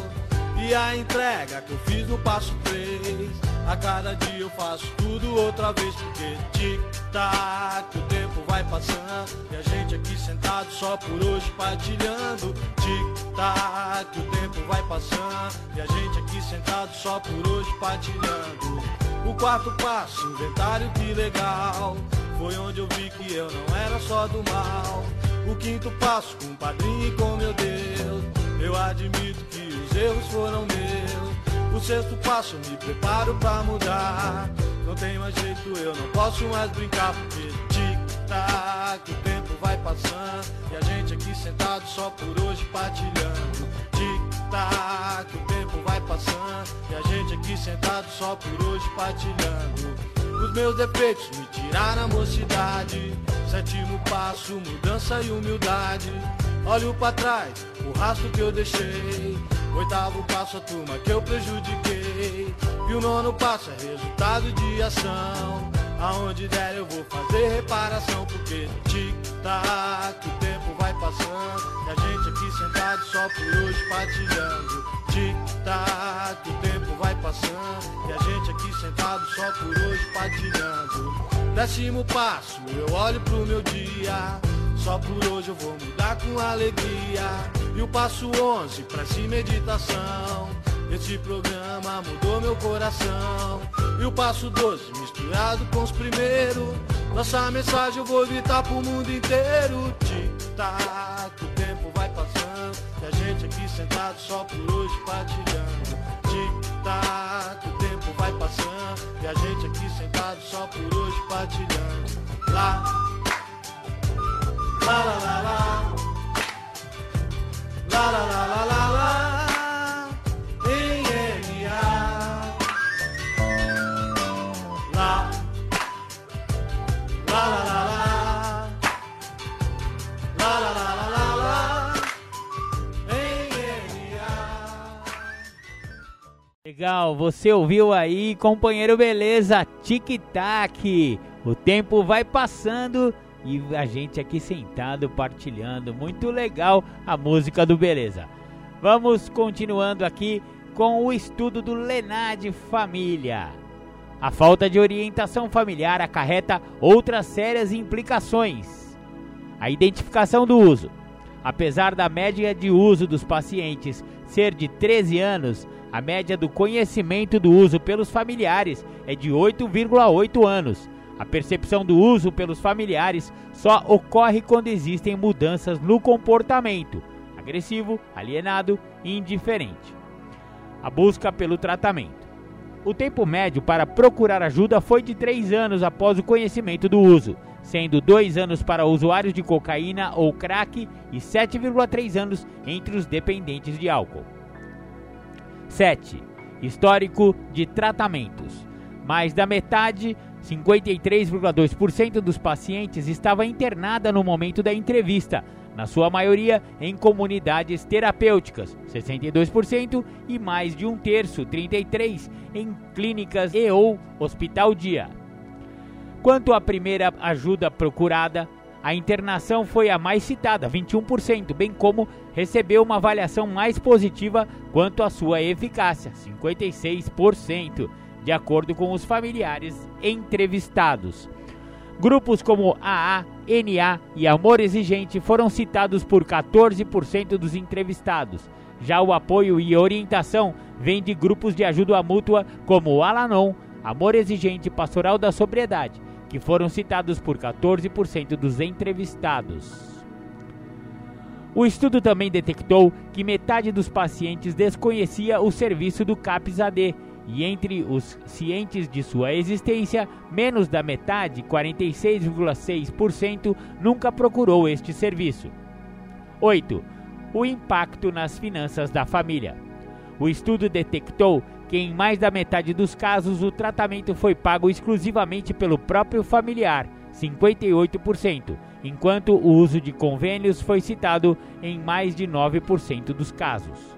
C: E a entrega que eu fiz no passo 3. A cada dia eu faço tudo outra vez, porque tic-tac, o tempo vai passando. E a gente aqui sentado só por hoje partilhando. Tic-tac, o tempo vai passando. E a gente aqui sentado só por hoje partilhando. O quarto passo, inventário que legal. Foi onde eu vi que eu não era só do mal. O quinto passo, com o padrinho e com meu Deus. Eu admito que os erros foram meus. O sexto passo, me preparo pra mudar. Não tem mais jeito, eu não posso mais brincar, porque tic-tac, o tempo vai passando. E a gente aqui sentado só por hoje partilhando. Tic-tac, o tempo vai passando. E a gente aqui sentado só por hoje partilhando. Os meus defeitos me tiraram a mocidade. Sétimo passo, mudança e humildade. Olho pra trás, o rastro que eu deixei. Oitavo passo, a turma que eu prejudiquei. E o nono passo é resultado de ação. Aonde der eu vou fazer reparação, porque tic-tac, o tempo vai passando. E a gente aqui sentado só por hoje partilhando. Tic-tac, o tempo vai passando. E a gente aqui sentado só por hoje partilhando. Décimo passo, eu olho pro meu dia. Só por hoje eu vou mudar com alegria. E o passo 11, prece e meditação. Esse programa mudou meu coração. E o passo 12, misturado com os primeiros. Nossa mensagem eu vou gritar pro mundo inteiro. Tic-tac, tempo vai passando. E a gente aqui sentado só por hoje partilhando. Tic-tac, o tempo vai passando. E a gente aqui sentado só por hoje partilhando. Lá, lá, lá, lá, lá. Lá, lá, lá, lá, lá, lá.
A: Legal, você ouviu aí, companheiro Beleza, tic-tac. O tempo vai passando e a gente aqui sentado partilhando. Muito legal a música do Beleza. Vamos continuando aqui com o estudo do Lenad Família. A falta de orientação familiar acarreta outras sérias implicações. A identificação do uso. Apesar da média de uso dos pacientes ser de 13 anos, a média do conhecimento do uso pelos familiares é de 8,8 anos. A percepção do uso pelos familiares só ocorre quando existem mudanças no comportamento agressivo, alienado e indiferente. A busca pelo tratamento. O tempo médio para procurar ajuda foi de 3 anos após o conhecimento do uso, sendo 2 anos para usuários de cocaína ou crack e 7,3 anos entre os dependentes de álcool. 7. Histórico de tratamentos. Mais da metade, 53,2% dos pacientes estava internada no momento da entrevista, na sua maioria em comunidades terapêuticas, 62%, e mais de um terço, 33%, em clínicas e ou hospital dia. Quanto à primeira ajuda procurada, a internação foi a mais citada, 21%, bem como recebeu uma avaliação mais positiva quanto à sua eficácia, 56%, de acordo com os familiares entrevistados. Grupos como AA, NA e Amor Exigente foram citados por 14% dos entrevistados. Já o apoio e orientação vem de grupos de ajuda mútua como o Alanon, Amor Exigente Pastoral da Sobriedade, que foram citados por 14% dos entrevistados. O estudo também detectou que metade dos pacientes desconhecia o serviço do CAPS-AD e entre os cientes de sua existência, menos da metade, 46,6%, nunca procurou este serviço. 8. O impacto nas finanças da família. O estudo detectou que em mais da metade dos casos o tratamento foi pago exclusivamente pelo próprio familiar, 58%, enquanto o uso de convênios foi citado em mais de 9% dos casos.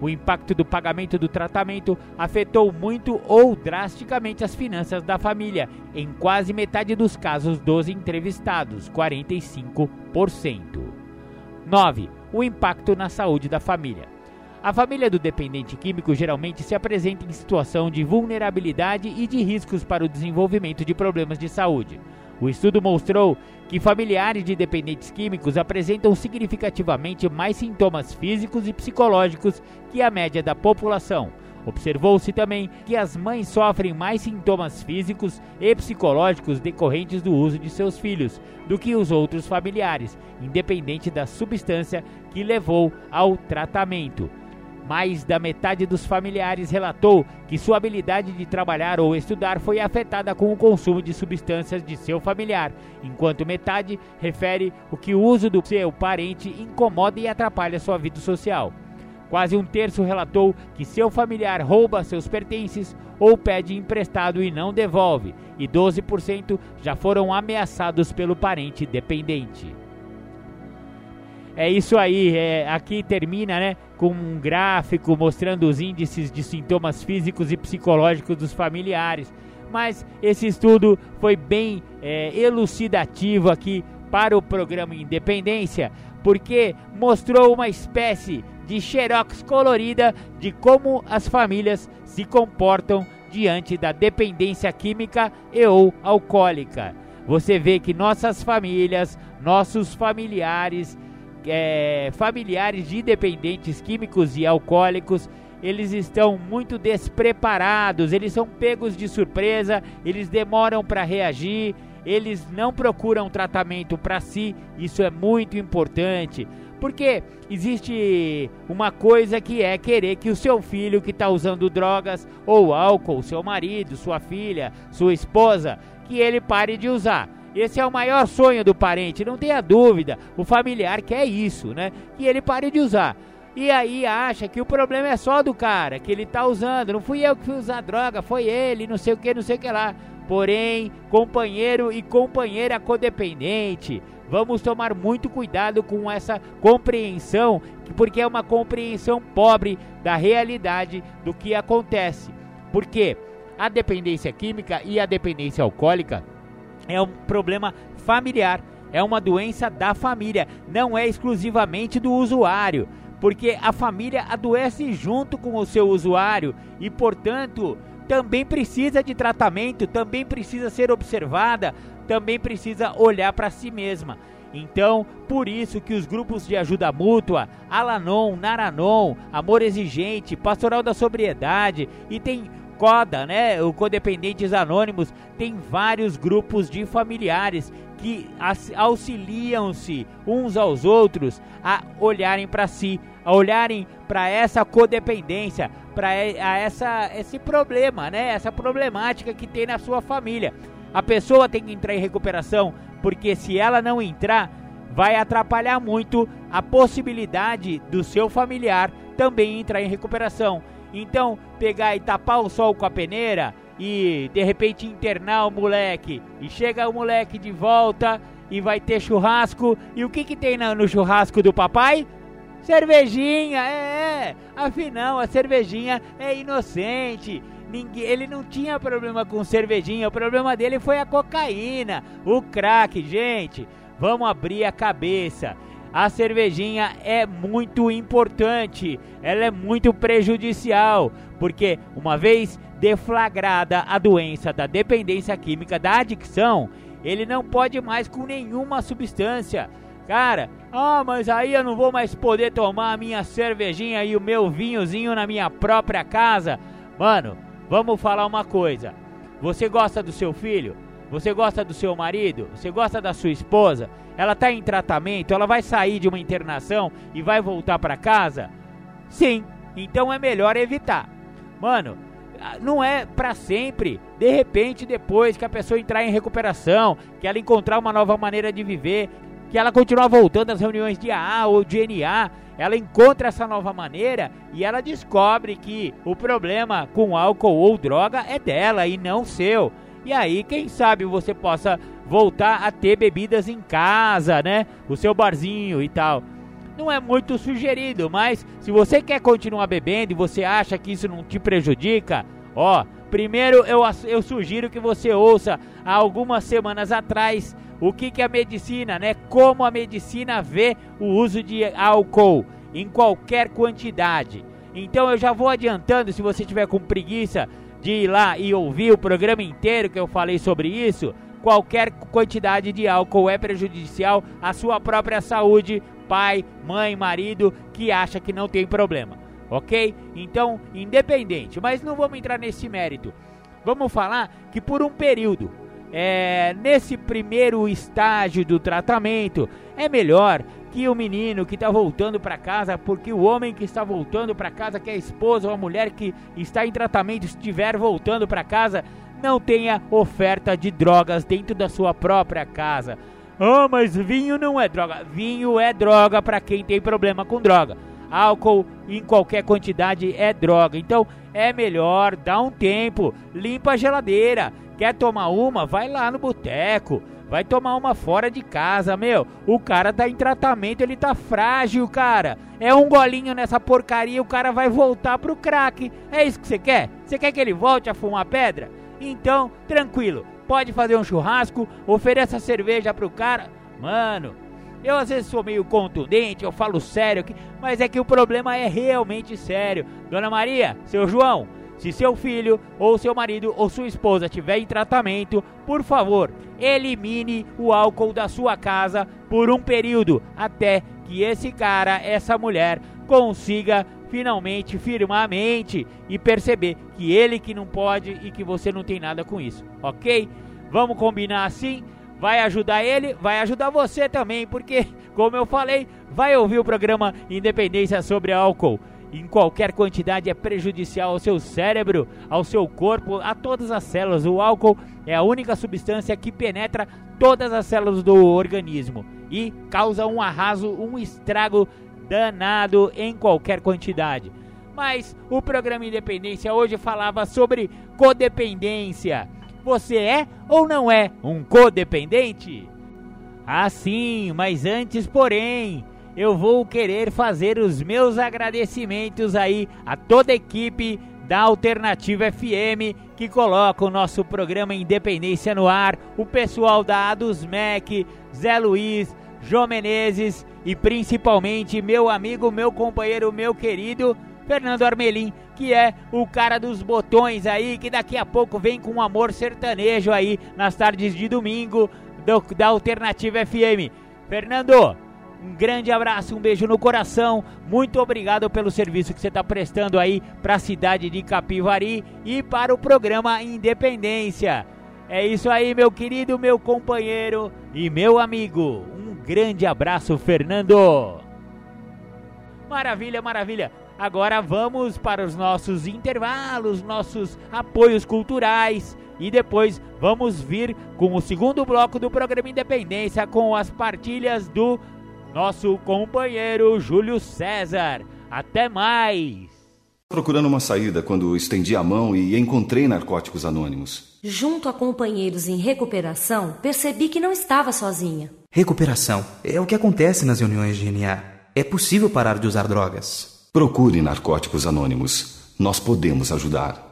A: O impacto do pagamento do tratamento afetou muito ou drasticamente as finanças da família, em quase metade dos casos dos entrevistados, 45%. 9. O impacto na saúde da família. A família do dependente químico geralmente se apresenta em situação de vulnerabilidade e de riscos para o desenvolvimento de problemas de saúde. O estudo mostrou que familiares de dependentes químicos apresentam significativamente mais sintomas físicos e psicológicos que a média da população. Observou-se também que as mães sofrem mais sintomas físicos e psicológicos decorrentes do uso de seus filhos do que os outros familiares, independente da substância que levou ao tratamento. Mais da metade dos familiares relatou que sua habilidade de trabalhar ou estudar foi afetada com o consumo de substâncias de seu familiar, enquanto metade refere o que o uso do seu parente incomoda e atrapalha sua vida social. Quase um terço relatou que seu familiar rouba seus pertences ou pede emprestado e não devolve, e 12% já foram ameaçados pelo parente dependente. É isso aí, é, aqui termina né, com um gráfico mostrando os índices de sintomas físicos e psicológicos dos familiares. Mas esse estudo foi bem é, elucidativo aqui para o programa Independência, porque mostrou uma espécie de xerox colorida de como as famílias se comportam diante da dependência química e ou alcoólica. Você vê que nossas famílias, nossos familiares, é, familiares de dependentes químicos e alcoólicos, eles estão muito despreparados, eles são pegos de surpresa, eles demoram para reagir, eles não procuram tratamento para si, isso é muito importante. Porque existe uma coisa que é querer que o seu filho que está usando drogas ou álcool, seu marido, sua filha, sua esposa, que ele pare de usar. Esse é o maior sonho do parente, não tenha dúvida. O familiar quer isso, né? Que ele pare de usar. E aí acha que o problema é só do cara, que ele tá usando. Não fui eu que fui usar droga, foi ele, não sei o que, não sei o que lá. Porém, companheiro e companheira codependente, vamos tomar muito cuidado com essa compreensão, porque é uma compreensão pobre da realidade do que acontece. Porque a dependência química e a dependência alcoólica é um problema familiar, é uma doença da família, não é exclusivamente do usuário, porque a família adoece junto com o seu usuário e, portanto, também precisa de tratamento, também precisa ser observada, também precisa olhar para si mesma. Então, por isso que os grupos de ajuda mútua, Alanon, Naranon, Amor Exigente, Pastoral da Sobriedade e tem CODA, né, o Codependentes Anônimos, tem vários grupos de familiares que auxiliam-se uns aos outros a olharem para si, a olharem para essa codependência, para essa esse problema, né, essa problemática que tem na sua família. A pessoa tem que entrar em recuperação, porque se ela não entrar, vai atrapalhar muito a possibilidade do seu familiar também entrar em recuperação. Então, pegar e tapar o sol com a peneira e de repente internar o moleque e chega o moleque de volta e vai ter churrasco. E o que que tem no churrasco do papai? Cervejinha, é, é. Afinal, a cervejinha é inocente. Ninguém, ele não tinha problema com cervejinha, o problema dele foi a cocaína, o crack, gente. Vamos abrir a cabeça a cervejinha é muito importante, ela é muito prejudicial, porque uma vez deflagrada a doença da dependência química da adicção, ele não pode mais com nenhuma substância. Cara, ah, mas aí eu não vou mais poder tomar a minha cervejinha e o meu vinhozinho na minha própria casa. Mano, vamos falar uma coisa. Você gosta do seu filho? Você gosta do seu marido? Você gosta da sua esposa? Ela está em tratamento? Ela vai sair de uma internação e vai voltar para casa? Sim, então é melhor evitar. Mano, ah, não é para sempre. De repente, depois que a pessoa entrar em recuperação, que ela encontrar uma nova maneira de viver, que ela continuar voltando às reuniões de AA ou de NA, ela encontra essa nova maneira e ela descobre que o problema com álcool ou droga é dela e não seu. E aí, quem sabe você possa voltar a ter bebidas em casa, né? O seu barzinho e tal. Não é muito sugerido, mas se você quer continuar bebendo e você acha que isso não te prejudica, ó, primeiro eu, eu sugiro que você ouça há algumas semanas atrás o que, que a medicina, né? Como a medicina vê o uso de álcool em qualquer quantidade. Então eu já vou adiantando, se você tiver com preguiça de ir lá e ouvir o programa inteiro que eu falei sobre isso, qualquer quantidade de álcool é prejudicial à sua própria saúde, pai, mãe, marido que acha que não tem problema, ok? Então, independente, mas não vamos entrar nesse mérito. Vamos falar que por um período, é, nesse primeiro estágio do tratamento, é melhor que o menino que está voltando para casa, porque o homem que está voltando para casa, que é a esposa ou a mulher que está em tratamento, estiver voltando para casa, não tenha oferta de drogas dentro da sua própria casa. Ah, mas vinho não é droga. Vinho é droga para quem tem problema com droga. Álcool em qualquer quantidade é droga. Então é melhor dar um tempo, limpa a geladeira. Quer tomar uma? Vai lá no boteco. Vai tomar uma fora de casa, meu. O cara tá em tratamento, ele tá frágil, cara. É um golinho nessa porcaria, o cara vai voltar pro crack. É isso que você quer? Você quer que ele volte a fumar pedra? Então, tranquilo. Pode fazer um churrasco, ofereça cerveja pro cara. Mano, eu às vezes sou meio contundente, eu falo sério mas é que o problema é realmente sério. Dona Maria, seu João, se seu filho ou seu marido ou sua esposa estiver em tratamento, por favor, elimine o álcool da sua casa por um período até que esse cara, essa mulher consiga finalmente firmar a mente e perceber que ele que não pode e que você não tem nada com isso, ok? Vamos combinar assim? Vai ajudar ele, vai ajudar você também, porque, como eu falei, vai ouvir o programa Independência sobre álcool. Em qualquer quantidade é prejudicial ao seu cérebro, ao seu corpo, a todas as células. O álcool é a única substância que penetra todas as células do organismo e causa um arraso, um estrago danado em qualquer quantidade. Mas o programa Independência hoje falava sobre codependência. Você é ou não é um codependente? Ah, sim, mas antes, porém, eu vou querer fazer os meus agradecimentos aí a toda a equipe da Alternativa FM que coloca o nosso programa Independência no ar, o pessoal da Adusmec, Zé Luiz, João Menezes e principalmente meu amigo, meu companheiro, meu querido Fernando Armelim, que é o cara dos botões aí, que daqui a pouco vem com um amor sertanejo aí nas tardes de domingo do, da Alternativa FM. Fernando, um grande abraço, um beijo no coração. Muito obrigado pelo serviço que você está prestando aí para a cidade de Capivari e para o programa Independência. É isso aí, meu querido, meu companheiro e meu amigo. Um grande abraço, Fernando. Maravilha, maravilha. Agora vamos para os nossos intervalos, nossos apoios culturais e depois vamos vir com o segundo bloco do programa Independência com as partilhas do nosso companheiro Júlio César. Até mais!
D: Procurando uma saída quando estendi a mão e encontrei Narcóticos Anônimos.
E: Junto a companheiros em recuperação, percebi que não estava sozinha.
F: Recuperação é o que acontece nas reuniões de NA. É possível parar de usar drogas.
D: Procure Narcóticos Anônimos. Nós podemos ajudar.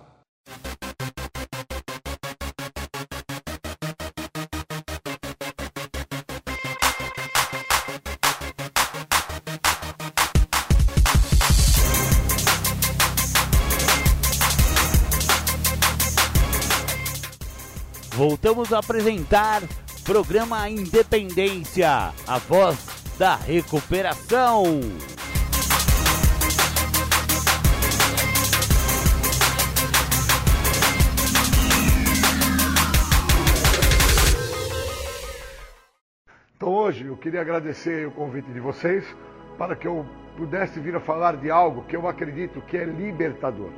A: Voltamos a apresentar programa Independência, a voz da recuperação.
G: Então hoje eu queria agradecer o convite de vocês para que eu pudesse vir a falar de algo que eu acredito que é libertador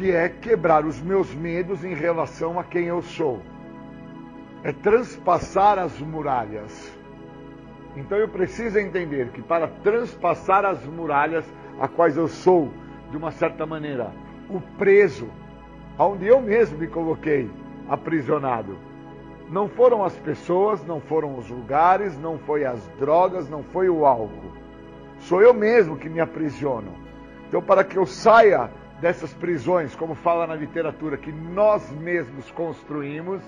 G: que é quebrar os meus medos em relação a quem eu sou. É transpassar as muralhas. Então eu preciso entender que para transpassar as muralhas a quais eu sou, de uma certa maneira, o preso, aonde eu mesmo me coloquei aprisionado. Não foram as pessoas, não foram os lugares, não foi as drogas, não foi o álcool. Sou eu mesmo que me aprisiono. Então, para que eu saia dessas prisões, como fala na literatura, que nós mesmos construímos,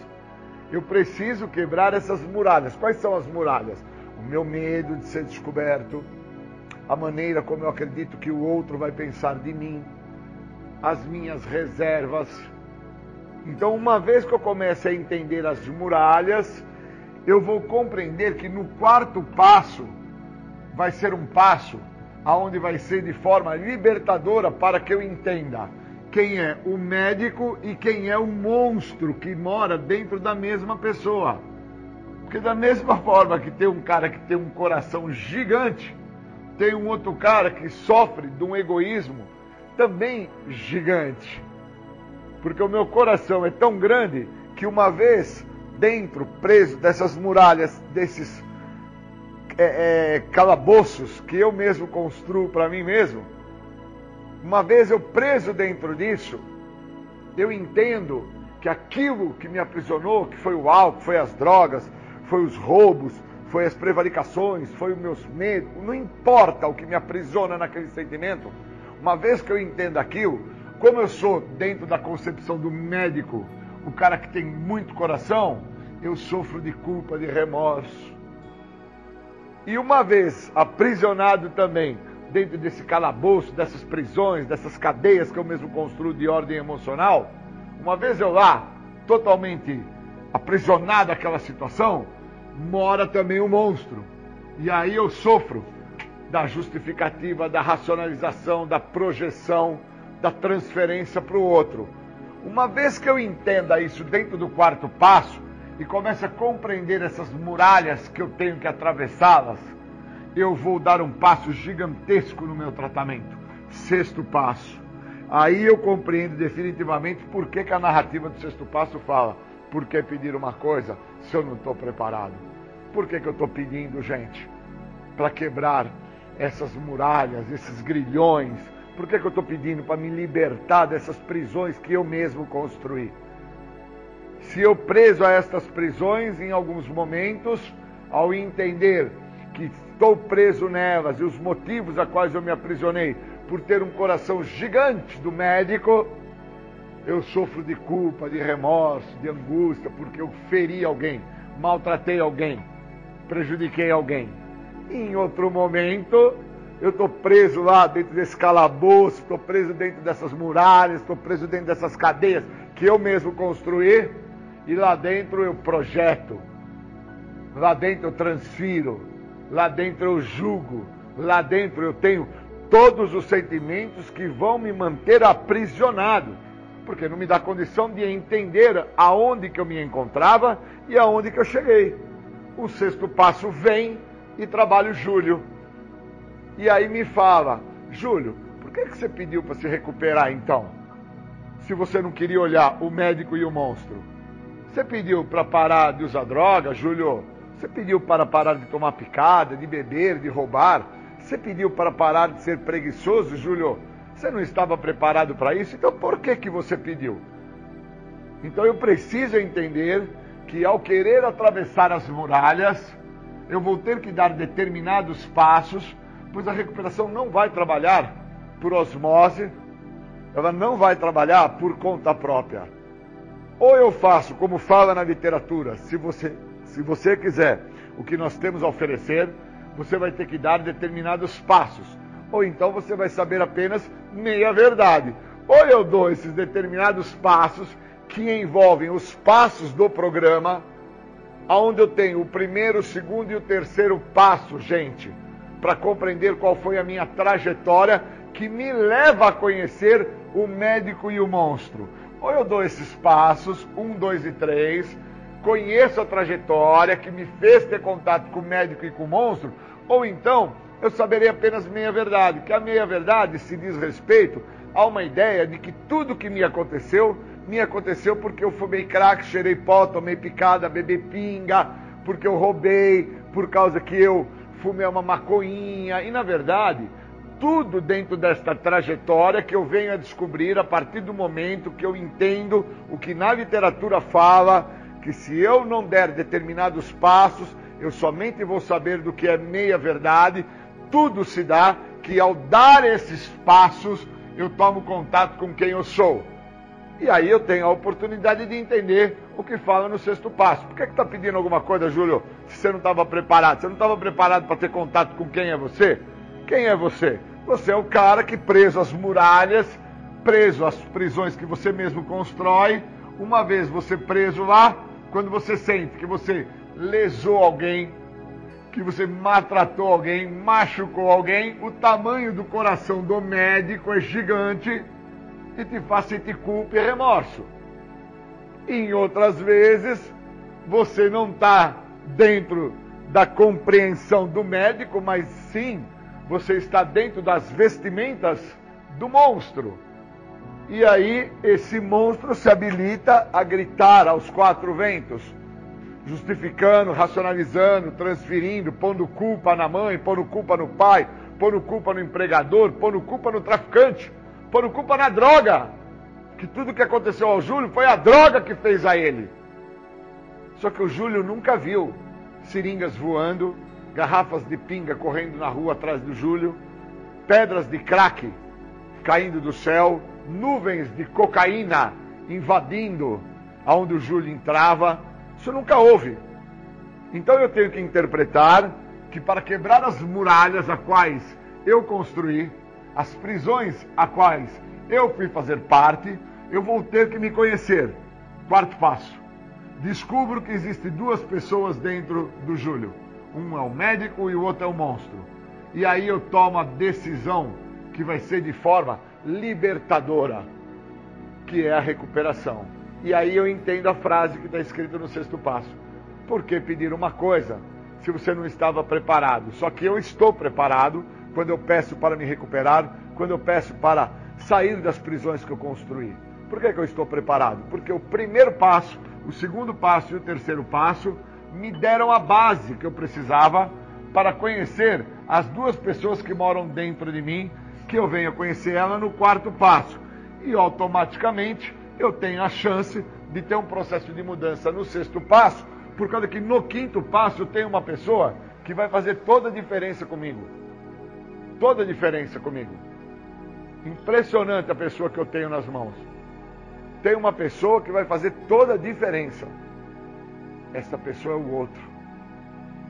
G: eu preciso quebrar essas muralhas. Quais são as muralhas? O meu medo de ser descoberto, a maneira como eu acredito que o outro vai pensar de mim, as minhas reservas. Então, uma vez que eu comece a entender as muralhas, eu vou compreender que no quarto passo vai ser um passo aonde vai ser de forma libertadora para que eu entenda quem é o médico e quem é o monstro que mora dentro da mesma pessoa. Porque da mesma forma que tem um cara que tem um coração gigante, tem um outro cara que sofre de um egoísmo também gigante. Porque o meu coração é tão grande que uma vez dentro, preso dessas muralhas, desses é, é, calabouços que eu mesmo construo para mim mesmo, uma vez eu preso dentro disso, eu entendo que aquilo que me aprisionou, que foi o álcool, foi as drogas, foi os roubos, foi as prevaricações, foi os meus medos, não importa o que me aprisiona naquele sentimento, uma vez que eu entendo aquilo, como eu sou dentro da concepção do médico, o cara que tem muito coração, eu sofro de culpa, de remorso. E uma vez aprisionado também dentro desse calabouço, dessas prisões, dessas cadeias que eu mesmo construo de ordem emocional, uma vez eu lá, totalmente aprisionado àquela situação, mora também o um monstro. E aí eu sofro da justificativa, da racionalização, da projeção, da transferência para o outro. Uma vez que eu entenda isso dentro do quarto passo e comece a compreender essas muralhas que eu tenho que atravessá-las, eu vou dar um passo gigantesco no meu tratamento. Sexto passo. Aí eu compreendo definitivamente por que, que a narrativa do sexto passo fala: por que pedir uma coisa se eu não estou preparado? Por que, que eu estou pedindo, gente? Para quebrar essas muralhas, esses grilhões? Por que, que eu estou pedindo para me libertar dessas prisões que eu mesmo construí? Se eu preso a estas prisões, em alguns momentos, ao entender que estou preso nelas e os motivos a quais eu me aprisionei por ter um coração gigante do médico, eu sofro de culpa, de remorso, de angústia, porque eu feri alguém, maltratei alguém, prejudiquei alguém. Em outro momento, eu estou preso lá dentro desse calabouço, estou preso dentro dessas muralhas, estou preso dentro dessas cadeias que eu mesmo construí, e lá dentro eu projeto, lá dentro eu transfiro, lá dentro eu julgo, lá dentro eu tenho todos os sentimentos que vão me manter aprisionado, porque não me dá condição de entender aonde que eu me encontrava e aonde que eu cheguei. O sexto passo vem e trabalho Júlio. E aí me fala, Júlio, por que, que você pediu para se recuperar então? Se você não queria olhar o médico e o monstro. Você pediu para parar de usar droga, Júlio? Você pediu para parar de tomar picada, de beber, de roubar? Você pediu para parar de ser preguiçoso, Júlio? Você não estava preparado para isso? Então por que, que você pediu? Então eu preciso entender que ao querer atravessar as muralhas, eu vou ter que dar determinados passos, pois a recuperação não vai trabalhar por osmose, ela não vai trabalhar por conta própria. Ou eu faço, como fala na literatura, se você, se você quiser o que nós temos a oferecer, você vai ter que dar determinados passos. Ou então você vai saber apenas meia verdade. Ou eu dou esses determinados passos que envolvem os passos do programa, aonde eu tenho o primeiro, o segundo e o terceiro passo, gente, para compreender qual foi a minha trajetória que me leva a conhecer o médico e o monstro. Ou eu dou esses passos, um, dois e três, conheço a trajetória que me fez ter contato com o médico e com o monstro, ou então eu saberei apenas meia verdade, que a meia verdade se diz respeito há uma ideia de que tudo que me aconteceu, me aconteceu porque eu fumei crack, cheirei pó, tomei picada, bebi pinga, porque eu roubei, por causa que eu fumei uma maconhinha. E na verdade, tudo dentro desta trajetória que eu venho a descobrir a partir do momento que eu entendo o que na literatura fala, que se eu não der determinados passos, eu somente vou saber do que é meia verdade. Tudo se dá que ao dar esses passos, eu tomo contato com quem eu sou. E aí eu tenho a oportunidade de entender o que fala no sexto passo. Por que está pedindo alguma coisa, Júlio, se você não estava preparado? Você não estava preparado para ter contato com quem é você? Quem é você? Você é o cara que, preso às muralhas, preso às prisões que você mesmo constrói, uma vez você preso lá, quando você sente que você lesou alguém, que você maltratou alguém, machucou alguém, o tamanho do coração do médico é gigante e te faz sentir culpa e remorso. Em outras vezes, você não está dentro da compreensão do médico, mas sim você está dentro das vestimentas do monstro. E aí esse monstro se habilita a gritar aos quatro ventos justificando, racionalizando, transferindo, pondo culpa na mãe, pondo culpa no pai, pondo culpa no empregador, pondo culpa no traficante, pondo culpa na droga. Que tudo que aconteceu ao Júlio foi a droga que fez a ele. Só que o Júlio nunca viu seringas voando, garrafas de pinga correndo na rua atrás do Júlio, pedras de crack caindo do céu, nuvens de cocaína invadindo aonde o Júlio entrava isso nunca houve. Então eu tenho que interpretar que para quebrar as muralhas a quais eu construí, as prisões a quais eu fui fazer parte, eu vou ter que me conhecer. Quarto passo. Descubro que existem duas pessoas dentro do Júlio. Um é o médico e o outro é o monstro. E aí eu tomo a decisão que vai ser de forma libertadora, que é a recuperação. E aí eu entendo a frase que está escrita no sexto passo. Por que pedir uma coisa se você não estava preparado? Só que eu estou preparado quando eu peço para me recuperar, quando eu peço para sair das prisões que eu construí. Por que, que eu estou preparado? Porque o primeiro passo, o segundo passo e o terceiro passo me deram a base que eu precisava para conhecer as duas pessoas que moram dentro de mim, que eu venho a conhecer ela no quarto passo. E automaticamente eu tenho a chance de ter um processo de mudança no sexto passo, por causa que no quinto passo tenho uma pessoa que vai fazer toda a diferença comigo. Toda a diferença comigo. Impressionante a pessoa que eu tenho nas mãos. Tem uma pessoa que vai fazer toda a diferença. Essa pessoa é o outro.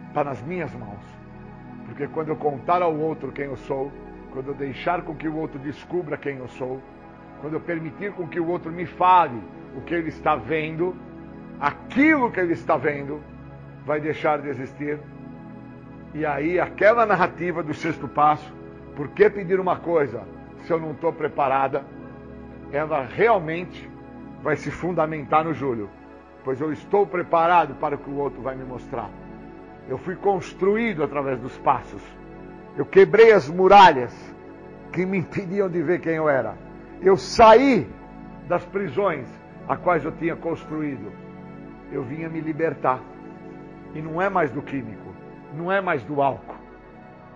G: Está nas minhas mãos. Porque quando eu contar ao outro quem eu sou, quando eu deixar com que o outro descubra quem eu sou, quando eu permitir com que o outro me fale o que ele está vendo, aquilo que ele está vendo vai deixar de existir. E aí, aquela narrativa do sexto passo, por que pedir uma coisa se eu não estou preparada, ela realmente vai se fundamentar no Júlio, pois eu estou preparado para o que o outro vai me mostrar. Eu fui construído através dos passos. Eu quebrei as muralhas que me impediam de ver quem eu era eu saí das prisões a quais eu tinha construído. Eu vinha me libertar. E não é mais do químico, não é mais do álcool.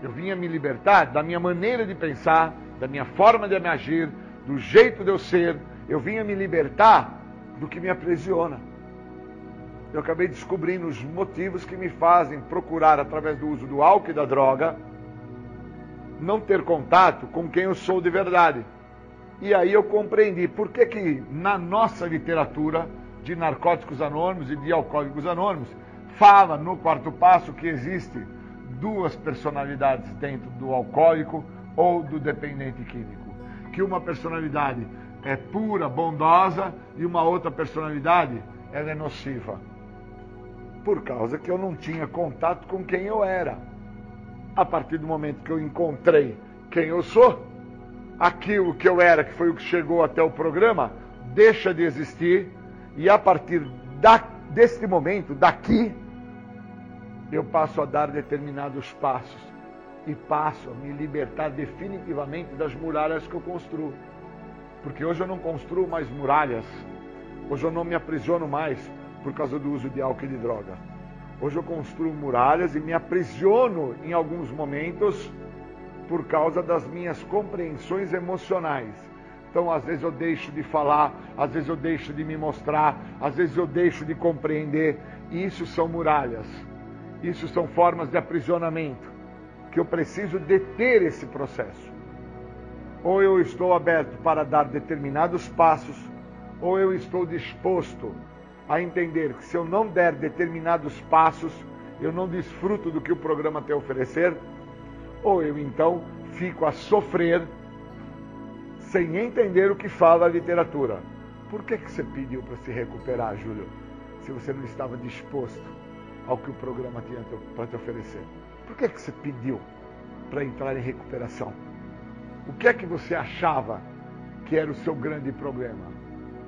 G: Eu vinha me libertar da minha maneira de pensar, da minha forma de me agir, do jeito de eu ser. Eu vinha me libertar do que me aprisiona. Eu acabei descobrindo os motivos que me fazem procurar, através do uso do álcool e da droga, não ter contato com quem eu sou de verdade. E aí eu compreendi por que, que na nossa literatura de narcóticos anônimos e de alcoólicos anônimos fala no quarto passo que existe duas personalidades dentro do alcoólico ou do dependente químico. Que uma personalidade é pura, bondosa e uma outra personalidade ela é nociva. Por causa que eu não tinha contato com quem eu era. A partir do momento que eu encontrei quem eu sou, aquilo que eu era, que foi o que chegou até o programa, deixa de existir e a partir da, deste momento, daqui, eu passo a dar determinados passos e passo a me libertar definitivamente das muralhas que eu construo. Porque hoje eu não construo mais muralhas. Hoje eu não me aprisiono mais por causa do uso de álcool e de droga. Hoje eu construo muralhas e me aprisiono em alguns momentos por causa das minhas compreensões emocionais. Então, às vezes eu deixo de falar, às vezes eu deixo de me mostrar, às vezes eu deixo de compreender. Isso são muralhas. Isso são formas de aprisionamento que eu preciso deter esse processo. Ou eu estou aberto para dar determinados passos, ou eu estou disposto a entender que se eu não der determinados passos, eu não desfruto do que o programa tem a oferecer, ou eu então fico a sofrer sem entender o que fala a literatura. Por que, que você pediu para se recuperar, Júlio, se você não estava disposto ao que o programa tinha para te oferecer? Por que, que você pediu para entrar em recuperação? O que é que você achava que era o seu grande problema?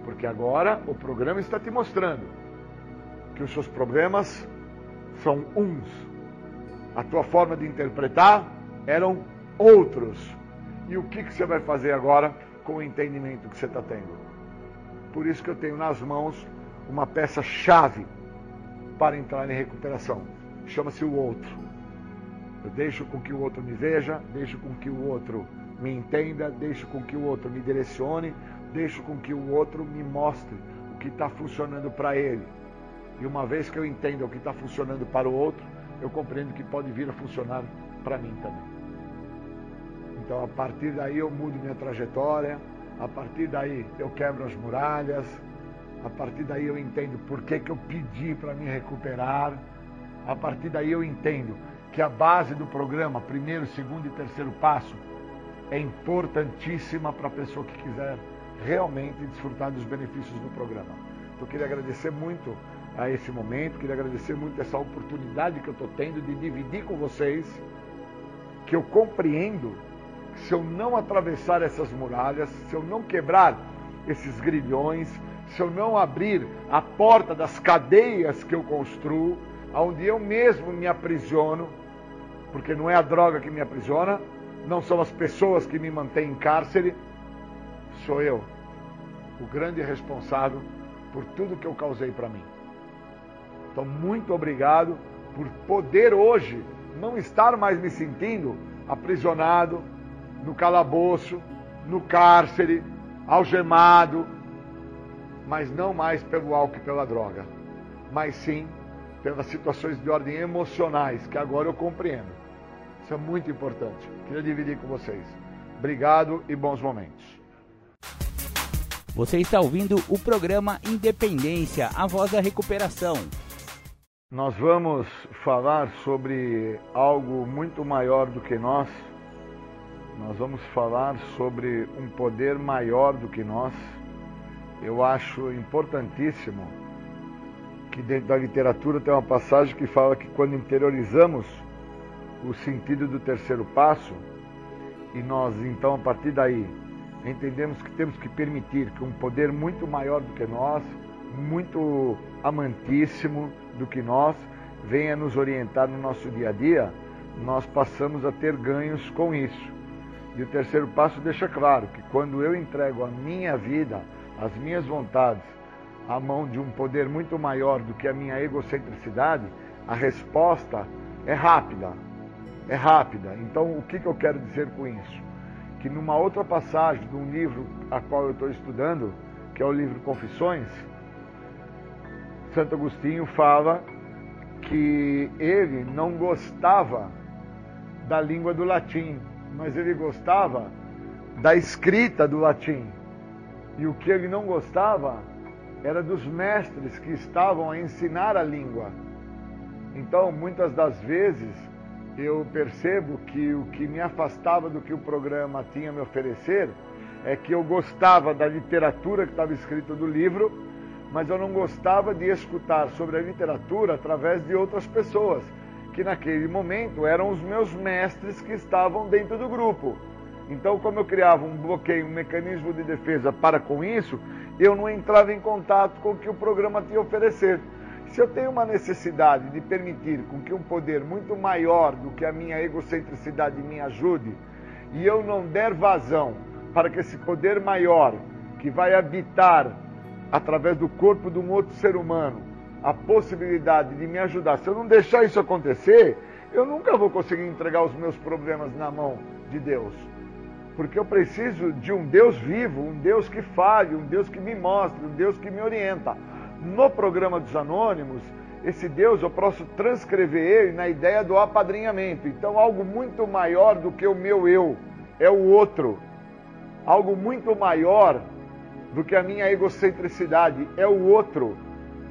G: Porque agora o programa está te mostrando que os seus problemas são uns. A tua forma de interpretar eram outros. E o que, que você vai fazer agora com o entendimento que você está tendo? Por isso que eu tenho nas mãos uma peça-chave para entrar em recuperação. Chama-se o outro. Eu deixo com que o outro me veja, deixo com que o outro me entenda, deixo com que o outro me direcione, deixo com que o outro me mostre o que está funcionando para ele. E uma vez que eu entenda o que está funcionando para o outro, eu compreendo que pode vir a funcionar para mim também. Então, a partir daí, eu mudo minha trajetória, a partir daí, eu quebro as muralhas, a partir daí, eu entendo por que, que eu pedi para me recuperar, a partir daí, eu entendo que a base do programa, primeiro, segundo e terceiro passo, é importantíssima para a pessoa que quiser realmente desfrutar dos benefícios do programa. Então, eu queria agradecer muito a esse momento, queria agradecer muito essa oportunidade que eu estou tendo de dividir com vocês, que eu compreendo que se eu não atravessar essas muralhas, se eu não quebrar esses grilhões, se eu não abrir a porta das cadeias que eu construo, onde eu mesmo me aprisiono, porque não é a droga que me aprisiona, não são as pessoas que me mantêm em cárcere, sou eu, o grande responsável por tudo que eu causei para mim. Então, muito obrigado por poder hoje não estar mais me sentindo aprisionado no calabouço, no cárcere, algemado, mas não mais pelo álcool e pela droga, mas sim pelas situações de ordem emocionais que agora eu compreendo. Isso é muito importante. Queria dividir com vocês. Obrigado e bons momentos.
A: Você está ouvindo o programa Independência, a voz da recuperação.
G: Nós vamos falar sobre algo muito maior do que nós. Nós vamos falar sobre um poder maior do que nós. Eu acho importantíssimo que dentro da literatura tem uma passagem que fala que quando interiorizamos o sentido do terceiro passo e nós então a partir daí entendemos que temos que permitir que um poder muito maior do que nós, muito amantíssimo do que nós, venha nos orientar no nosso dia a dia, nós passamos a ter ganhos com isso. E o terceiro passo deixa claro que quando eu entrego a minha vida, as minhas vontades, à mão de um poder muito maior do que a minha egocentricidade, a resposta é rápida. É rápida. Então, o que, que eu quero dizer com isso? Que numa outra passagem de um livro a qual eu estou estudando, que é o livro Confissões, Santo Agostinho fala que ele não gostava da língua do latim, mas ele gostava da escrita do latim. E o que ele não gostava era dos mestres que estavam a ensinar a língua. Então, muitas das vezes, eu percebo que o que me afastava do que o programa tinha a me oferecer é que eu gostava da literatura que estava escrita no livro, mas eu não gostava de escutar sobre a literatura através de outras pessoas, que naquele momento eram os meus mestres que estavam dentro do grupo. Então, como eu criava um bloqueio, um mecanismo de defesa para com isso, eu não entrava em contato com o que o programa tinha a oferecer. Se eu tenho uma necessidade de permitir com que um poder muito maior do que a minha egocentricidade me ajude, e eu não der vazão para que esse poder maior, que vai habitar através do corpo de um outro ser humano, a possibilidade de me ajudar, se eu não deixar isso acontecer, eu nunca vou conseguir entregar os meus problemas na mão de Deus. Porque eu preciso de um Deus vivo, um Deus que fale, um Deus que me mostre, um Deus que me orienta. No programa dos Anônimos, esse Deus eu posso transcrever ele na ideia do apadrinhamento. Então, algo muito maior do que o meu eu é o outro. Algo muito maior do que a minha egocentricidade é o outro.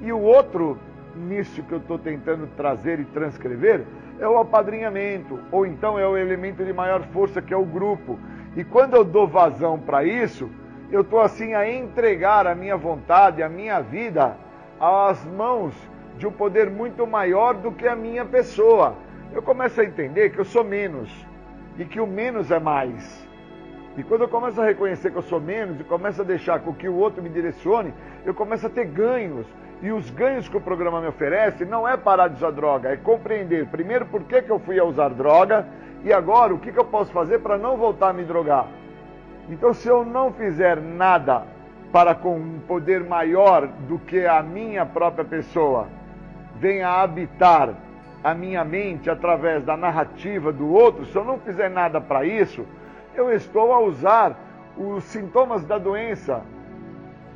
G: E o outro, nisso que eu estou tentando trazer e transcrever, é o apadrinhamento, ou então é o elemento de maior força que é o grupo. E quando eu dou vazão para isso, eu estou assim a entregar a minha vontade, a minha vida às mãos de um poder muito maior do que a minha pessoa. Eu começo a entender que eu sou menos e que o menos é mais. E quando eu começo a reconhecer que eu sou menos e começo a deixar com que o outro me direcione, eu começo a ter ganhos. E os ganhos que o programa me oferece não é parar de usar droga, é compreender primeiro por que, que eu fui a usar droga e agora o que, que eu posso fazer para não voltar a me drogar. Então, se eu não fizer nada para com um poder maior do que a minha própria pessoa venha habitar a minha mente através da narrativa do outro, se eu não fizer nada para isso, eu estou a usar os sintomas da doença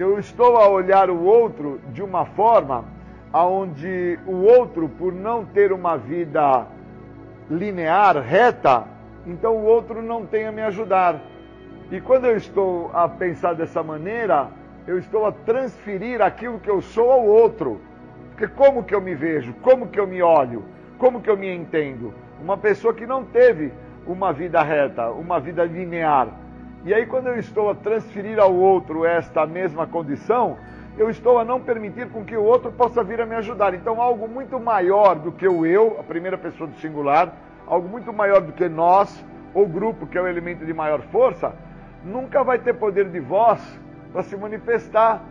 G: eu estou a olhar o outro de uma forma aonde o outro, por não ter uma vida linear, reta, então o outro não tem a me ajudar. E quando eu estou a pensar dessa maneira, eu estou a transferir aquilo que eu sou ao outro. Porque como que eu me vejo? Como que eu me olho? Como que eu me entendo? Uma pessoa que não teve uma vida reta, uma vida linear, e aí, quando eu estou a transferir ao outro esta mesma condição, eu estou a não permitir com que o outro possa vir a me ajudar. Então, algo muito maior do que o eu, a primeira pessoa do singular, algo muito maior do que nós, ou grupo, que é o elemento de maior força, nunca vai ter poder de voz para se manifestar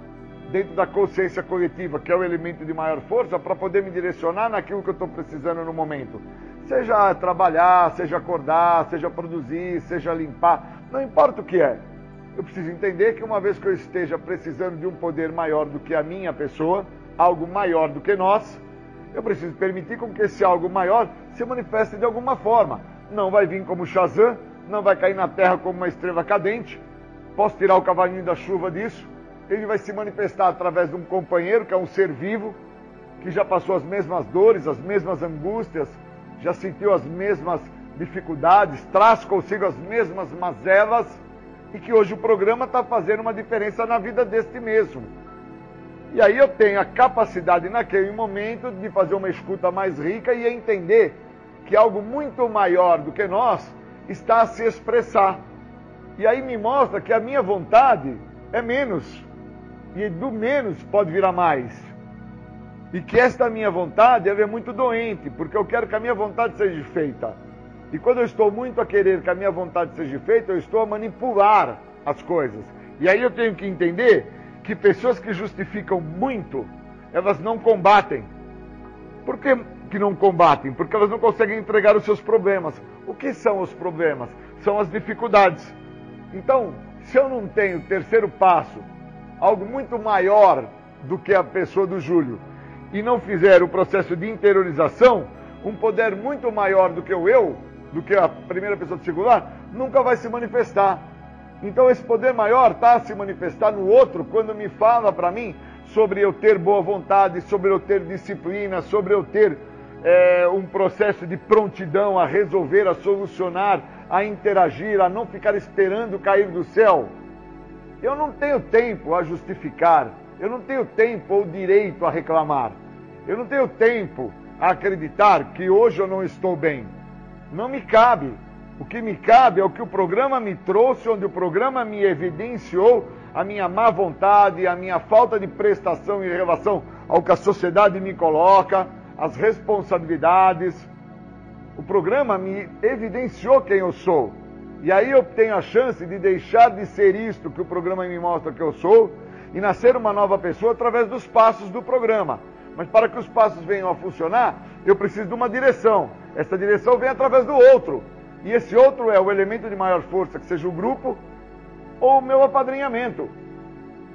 G: dentro da consciência coletiva, que é o elemento de maior força, para poder me direcionar naquilo que eu estou precisando no momento. Seja trabalhar, seja acordar, seja produzir, seja limpar não importa o que é. Eu preciso entender que uma vez que eu esteja precisando de um poder maior do que a minha pessoa, algo maior do que nós, eu preciso permitir com que esse algo maior se manifeste de alguma forma. Não vai vir como Shazam, não vai cair na terra como uma estrela cadente. Posso tirar o cavalinho da chuva disso. Ele vai se manifestar através de um companheiro, que é um ser vivo, que já passou as mesmas dores, as mesmas angústias, já sentiu as mesmas dificuldades, traz consigo as mesmas mazelas e que hoje o programa está fazendo uma diferença na vida deste mesmo. E aí eu tenho a capacidade naquele momento de fazer uma escuta mais rica e entender que algo muito maior do que nós está a se expressar. E aí me mostra que a minha vontade é menos. E do menos pode virar mais. E que esta minha vontade é muito doente, porque eu quero que a minha vontade seja feita. E quando eu estou muito a querer que a minha vontade seja feita, eu estou a manipular as coisas. E aí eu tenho que entender que pessoas que justificam muito, elas não combatem. Por que, não combatem? Porque elas não conseguem entregar os seus problemas. O que são os problemas? São as dificuldades. Então, se eu não tenho terceiro passo, algo muito maior do que a pessoa do Júlio, e não fizer o processo de interiorização, um poder muito maior do que o eu, do que a primeira pessoa do singular, nunca vai se manifestar. Então esse poder maior está a se manifestar no outro quando me fala para mim sobre eu ter boa vontade, sobre eu ter disciplina, sobre eu ter é, um processo de prontidão a resolver, a solucionar, a interagir, a não ficar esperando cair do céu. Eu não tenho tempo a justificar, eu não tenho tempo ou direito a reclamar, eu não tenho tempo a acreditar que hoje eu não estou bem. Não me cabe. O que me cabe é o que o programa me trouxe, onde o programa me evidenciou a minha má vontade, a minha falta de prestação em relação ao que a sociedade me coloca, as responsabilidades. O programa me evidenciou quem eu sou. E aí eu tenho a chance de deixar de ser isto que o programa me mostra que eu sou e nascer uma nova pessoa através dos passos do programa. Mas para que os passos venham a funcionar, eu preciso de uma direção. Essa direção vem através do outro. E esse outro é o elemento de maior força, que seja o grupo, ou o meu apadrinhamento,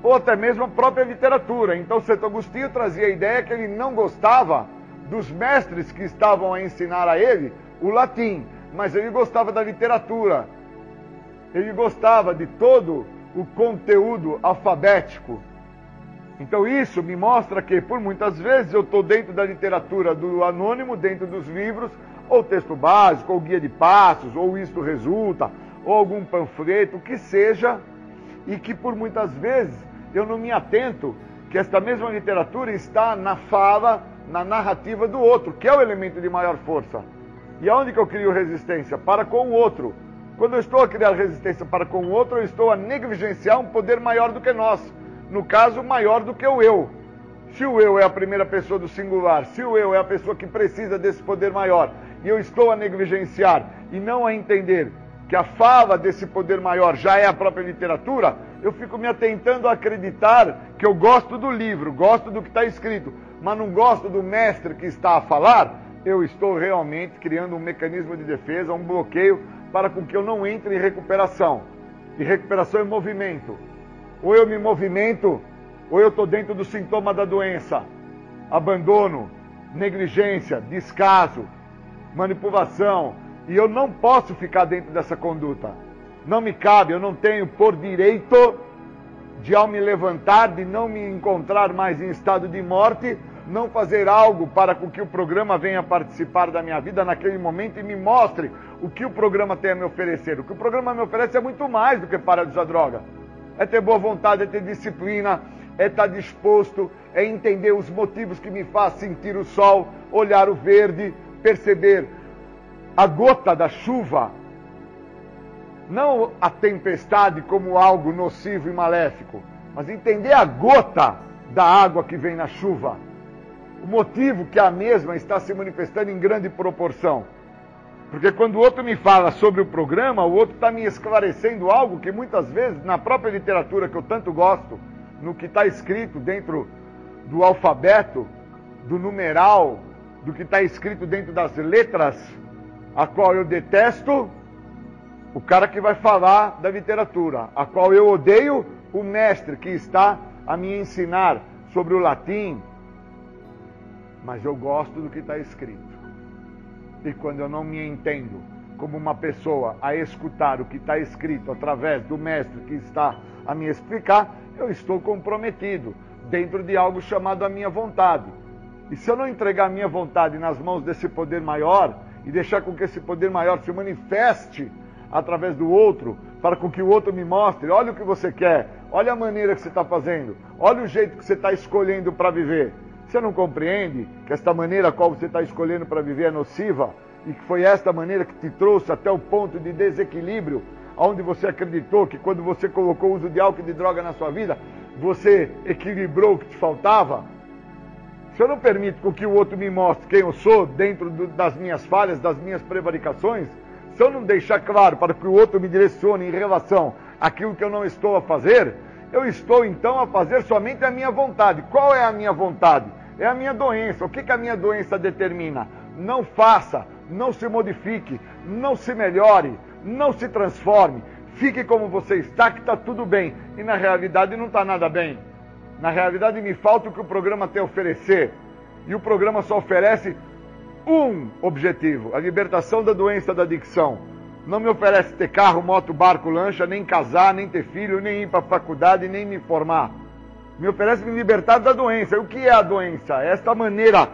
G: ou até mesmo a própria literatura. Então, Santo Agostinho trazia a ideia que ele não gostava dos mestres que estavam a ensinar a ele o latim, mas ele gostava da literatura, ele gostava de todo o conteúdo alfabético. Então isso me mostra que, por muitas vezes, eu estou dentro da literatura do anônimo, dentro dos livros, ou texto básico, ou guia de passos, ou isto resulta, ou algum panfleto, que seja, e que por muitas vezes eu não me atento que esta mesma literatura está na fala, na narrativa do outro, que é o elemento de maior força. E aonde que eu crio resistência? Para com o outro. Quando eu estou a criar resistência para com o outro, eu estou a negligenciar um poder maior do que nós. No caso, maior do que o eu. Se o eu é a primeira pessoa do singular, se o eu é a pessoa que precisa desse poder maior, e eu estou a negligenciar e não a entender que a fala desse poder maior já é a própria literatura, eu fico me atentando a acreditar que eu gosto do livro, gosto do que está escrito, mas não gosto do mestre que está a falar, eu estou realmente criando um mecanismo de defesa, um bloqueio para com que eu não entre em recuperação. E recuperação é movimento. Ou eu me movimento, ou eu estou dentro do sintoma da doença. Abandono, negligência, descaso, manipulação. E eu não posso ficar dentro dessa conduta. Não me cabe, eu não tenho por direito de, ao me levantar, de não me encontrar mais em estado de morte, não fazer algo para que o programa venha participar da minha vida naquele momento e me mostre o que o programa tem a me oferecer. O que o programa me oferece é muito mais do que para de usar droga. É ter boa vontade, é ter disciplina, é estar disposto, é entender os motivos que me faz sentir o sol, olhar o verde, perceber a gota da chuva, não a tempestade como algo nocivo e maléfico, mas entender a gota da água que vem na chuva o motivo que a mesma está se manifestando em grande proporção. Porque quando o outro me fala sobre o programa, o outro está me esclarecendo algo que muitas vezes, na própria literatura que eu tanto gosto, no que está escrito dentro do alfabeto, do numeral, do que está escrito dentro das letras, a qual eu detesto, o cara que vai falar da literatura, a qual eu odeio, o mestre que está a me ensinar sobre o latim, mas eu gosto do que está escrito. E quando eu não me entendo como uma pessoa a escutar o que está escrito através do mestre que está a me explicar, eu estou comprometido dentro de algo chamado a minha vontade. E se eu não entregar a minha vontade nas mãos desse poder maior e deixar com que esse poder maior se manifeste através do outro, para com que o outro me mostre, olha o que você quer, olha a maneira que você está fazendo, olha o jeito que você está escolhendo para viver. Você não compreende que esta maneira a qual você está escolhendo para viver é nociva e que foi esta maneira que te trouxe até o ponto de desequilíbrio, onde você acreditou que quando você colocou o uso de álcool e de droga na sua vida, você equilibrou o que te faltava? Se eu não permito com que o outro me mostre quem eu sou dentro do, das minhas falhas, das minhas prevaricações, se eu não deixar claro para que o outro me direcione em relação àquilo que eu não estou a fazer, eu estou então a fazer somente a minha vontade. Qual é a minha vontade? É a minha doença. O que, que a minha doença determina? Não faça, não se modifique, não se melhore, não se transforme. Fique como você está, que está tudo bem. E na realidade não está nada bem. Na realidade me falta o que o programa tem a oferecer. E o programa só oferece um objetivo: a libertação da doença da adicção não me oferece ter carro, moto, barco, lancha, nem casar, nem ter filho, nem ir para a faculdade, nem me formar. Me oferece me libertar da doença. E o que é a doença? É esta maneira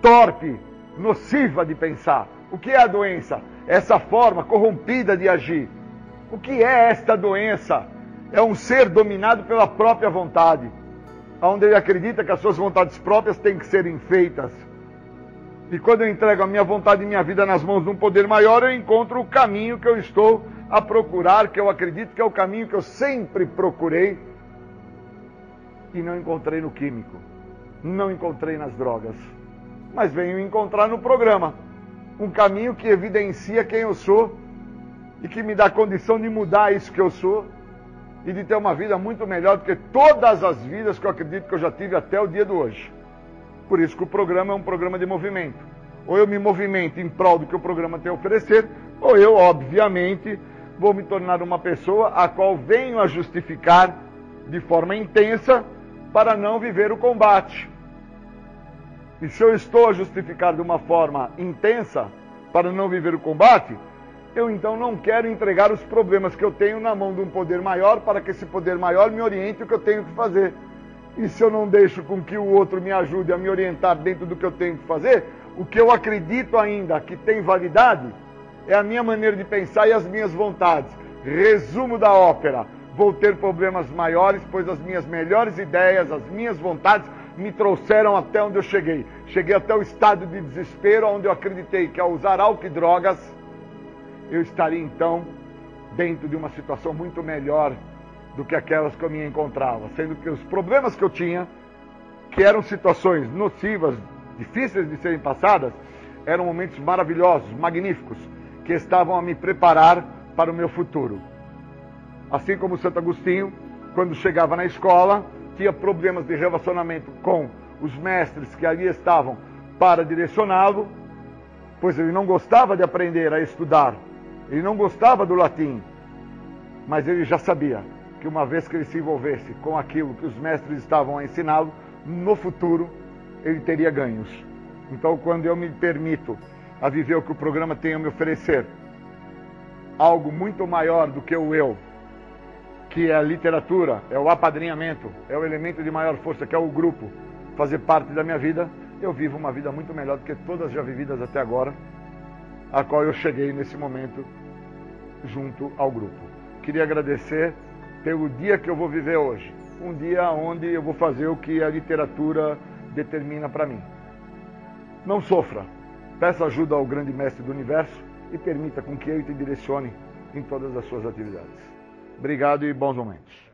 G: torpe, nociva de pensar. O que é a doença? Essa forma corrompida de agir. O que é esta doença? É um ser dominado pela própria vontade, onde ele acredita que as suas vontades próprias têm que serem feitas e quando eu entrego a minha vontade e minha vida nas mãos de um poder maior, eu encontro o caminho que eu estou a procurar, que eu acredito que é o caminho que eu sempre procurei e não encontrei no químico, não encontrei nas drogas, mas venho encontrar no programa. Um caminho que evidencia quem eu sou e que me dá condição de mudar isso que eu sou e de ter uma vida muito melhor do que todas as vidas que eu acredito que eu já tive até o dia de hoje. Por isso que o programa é um programa de movimento. Ou eu me movimento em prol do que o programa tem a oferecer, ou eu, obviamente, vou me tornar uma pessoa a qual venho a justificar de forma intensa para não viver o combate. E se eu estou a justificar de uma forma intensa para não viver o combate, eu então não quero entregar os problemas que eu tenho na mão de um poder maior para que esse poder maior me oriente o que eu tenho que fazer. E se eu não deixo com que o outro me ajude a me orientar dentro do que eu tenho que fazer, o que eu acredito ainda que tem validade é a minha maneira de pensar e as minhas vontades. Resumo da ópera: vou ter problemas maiores, pois as minhas melhores ideias, as minhas vontades me trouxeram até onde eu cheguei. Cheguei até o estado de desespero, onde eu acreditei que ao usar álcool e drogas, eu estaria então dentro de uma situação muito melhor do que aquelas que eu me encontrava, sendo que os problemas que eu tinha, que eram situações nocivas, difíceis de serem passadas, eram momentos maravilhosos, magníficos, que estavam a me preparar para o meu futuro. Assim como Santo Agostinho, quando chegava na escola, tinha problemas de relacionamento com os mestres que ali estavam para direcioná-lo, pois ele não gostava de aprender a estudar, ele não gostava do latim, mas ele já sabia que uma vez que ele se envolvesse com aquilo que os mestres estavam a ensiná-lo, no futuro ele teria ganhos. Então, quando eu me permito a viver o que o programa tem a me oferecer, algo muito maior do que o eu, que é a literatura, é o apadrinhamento, é o elemento de maior força, que é o grupo, fazer parte da minha vida, eu vivo uma vida muito melhor do que todas já vividas até agora, a qual eu cheguei nesse momento junto ao grupo. Queria agradecer pelo dia que eu vou viver hoje, um dia onde eu vou fazer o que a literatura determina para mim. Não sofra, peça ajuda ao grande mestre do universo e permita com que ele te direcione em todas as suas atividades. Obrigado e bons momentos.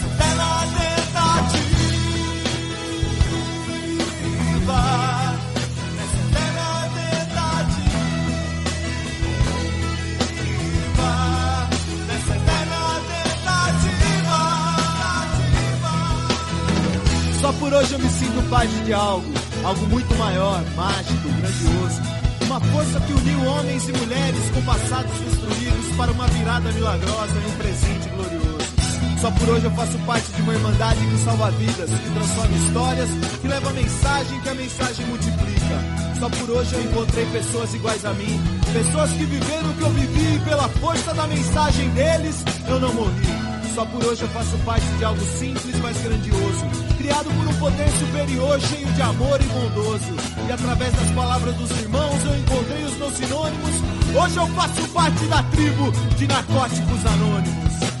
B: Só por hoje eu me sinto parte de algo, algo muito maior, mágico, grandioso. Uma força que uniu homens e mulheres com passados destruídos para uma virada milagrosa e um presente glorioso. Só por hoje eu faço parte de uma irmandade que salva vidas, que transforma histórias, que leva a mensagem que a mensagem multiplica. Só por hoje eu encontrei pessoas iguais a mim, pessoas que viveram o que eu vivi e pela força da mensagem deles eu não morri. Só por hoje eu faço parte de algo simples, mas grandioso, criado por um poder superior, cheio de amor e bondoso. E através das palavras dos irmãos eu encontrei os meus sinônimos. Hoje eu faço parte da tribo de narcóticos anônimos.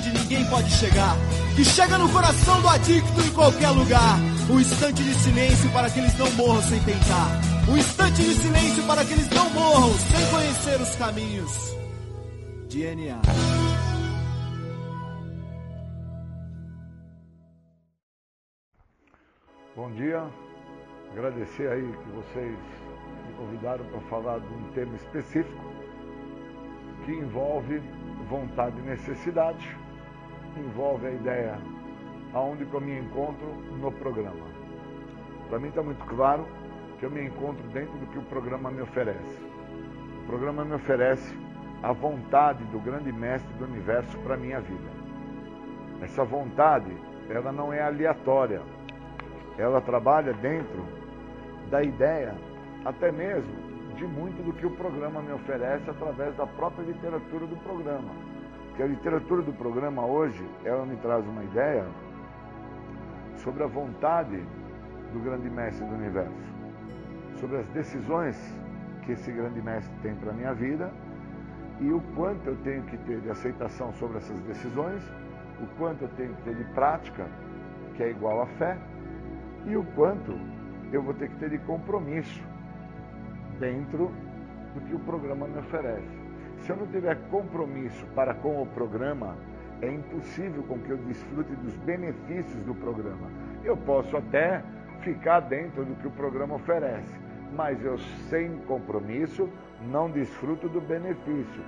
B: ninguém pode chegar. Que chega no coração do adicto em qualquer lugar. Um instante de silêncio para que eles não morram sem tentar. Um instante de silêncio para que eles não morram sem conhecer os caminhos. DNA.
G: Bom dia. Agradecer aí que vocês me convidaram para falar de um tema específico que envolve vontade e necessidade, envolve a ideia aonde que eu me encontro no programa. Para mim está muito claro que eu me encontro dentro do que o programa me oferece. O programa me oferece a vontade do grande mestre do universo para minha vida. Essa vontade, ela não é aleatória. Ela trabalha dentro da ideia, até mesmo de muito do que o programa me oferece através da própria literatura do programa. Porque a literatura do programa hoje, ela me traz uma ideia sobre a vontade do grande mestre do universo, sobre as decisões que esse grande mestre tem para a minha vida e o quanto eu tenho que ter de aceitação sobre essas decisões, o quanto eu tenho que ter de prática, que é igual à fé, e o quanto eu vou ter que ter de compromisso dentro do que o programa me oferece. Se eu não tiver compromisso para com o programa, é impossível com que eu desfrute dos benefícios do programa. Eu posso até ficar dentro do que o programa oferece, mas eu sem compromisso não desfruto do benefício,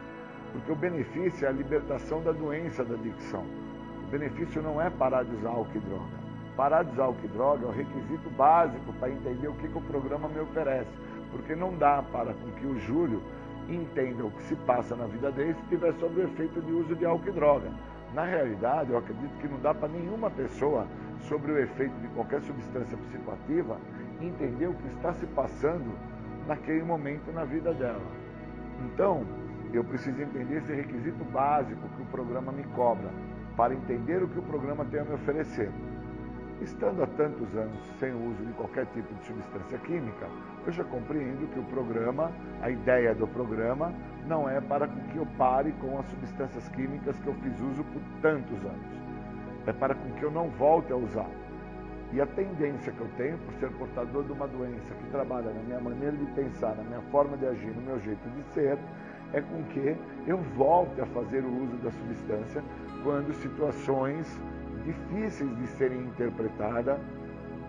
G: porque o benefício é a libertação da doença da adicção. O benefício não é parar de usar álcool e droga. Parar de usar álcool e droga é o requisito básico para entender o que, que o programa me oferece, porque não dá para com que o Júlio entenda o que se passa na vida dele se estiver sob o efeito de uso de álcool e droga. Na realidade, eu acredito que não dá para nenhuma pessoa, sobre o efeito de qualquer substância psicoativa, entender o que está se passando naquele momento na vida dela. Então, eu preciso entender esse requisito básico que o programa me cobra, para entender o que o programa tem a me oferecer. Estando há tantos anos sem o uso de qualquer tipo de substância química, eu já compreendo que o programa, a ideia do programa, não é para que eu pare com as substâncias químicas que eu fiz uso por tantos anos. É para que eu não volte a usar. E a tendência que eu tenho, por ser portador de uma doença que trabalha na minha maneira de pensar, na minha forma de agir, no meu jeito de ser, é com que eu volte a fazer o uso da substância quando situações difíceis de serem interpretadas,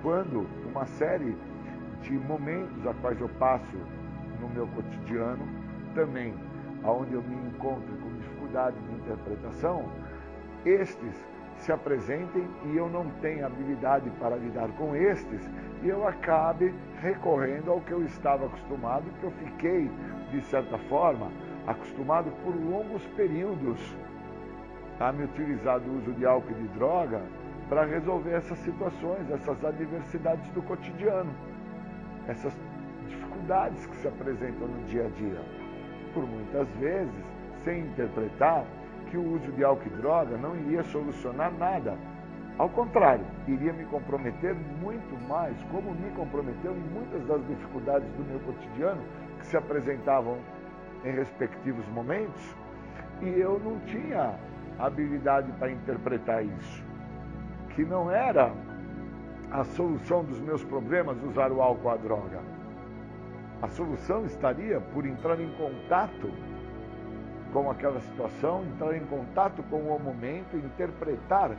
G: quando uma série de momentos a quais eu passo no meu cotidiano, também aonde eu me encontro com dificuldade de interpretação, estes se apresentem e eu não tenho habilidade para lidar com estes e eu acabe recorrendo ao que eu estava acostumado, que eu fiquei, de certa forma, acostumado por longos períodos a me utilizar do uso de álcool e de droga para resolver essas situações, essas adversidades do cotidiano, essas dificuldades que se apresentam no dia a dia. Por muitas vezes, sem interpretar que o uso de álcool e droga não iria solucionar nada. Ao contrário, iria me comprometer muito mais, como me comprometeu em muitas das dificuldades do meu cotidiano que se apresentavam em respectivos momentos, e eu não tinha habilidade para interpretar isso. Que não era a solução dos meus problemas usar o álcool a droga. A solução estaria por entrar em contato com aquela situação, entrar em contato com o momento, interpretar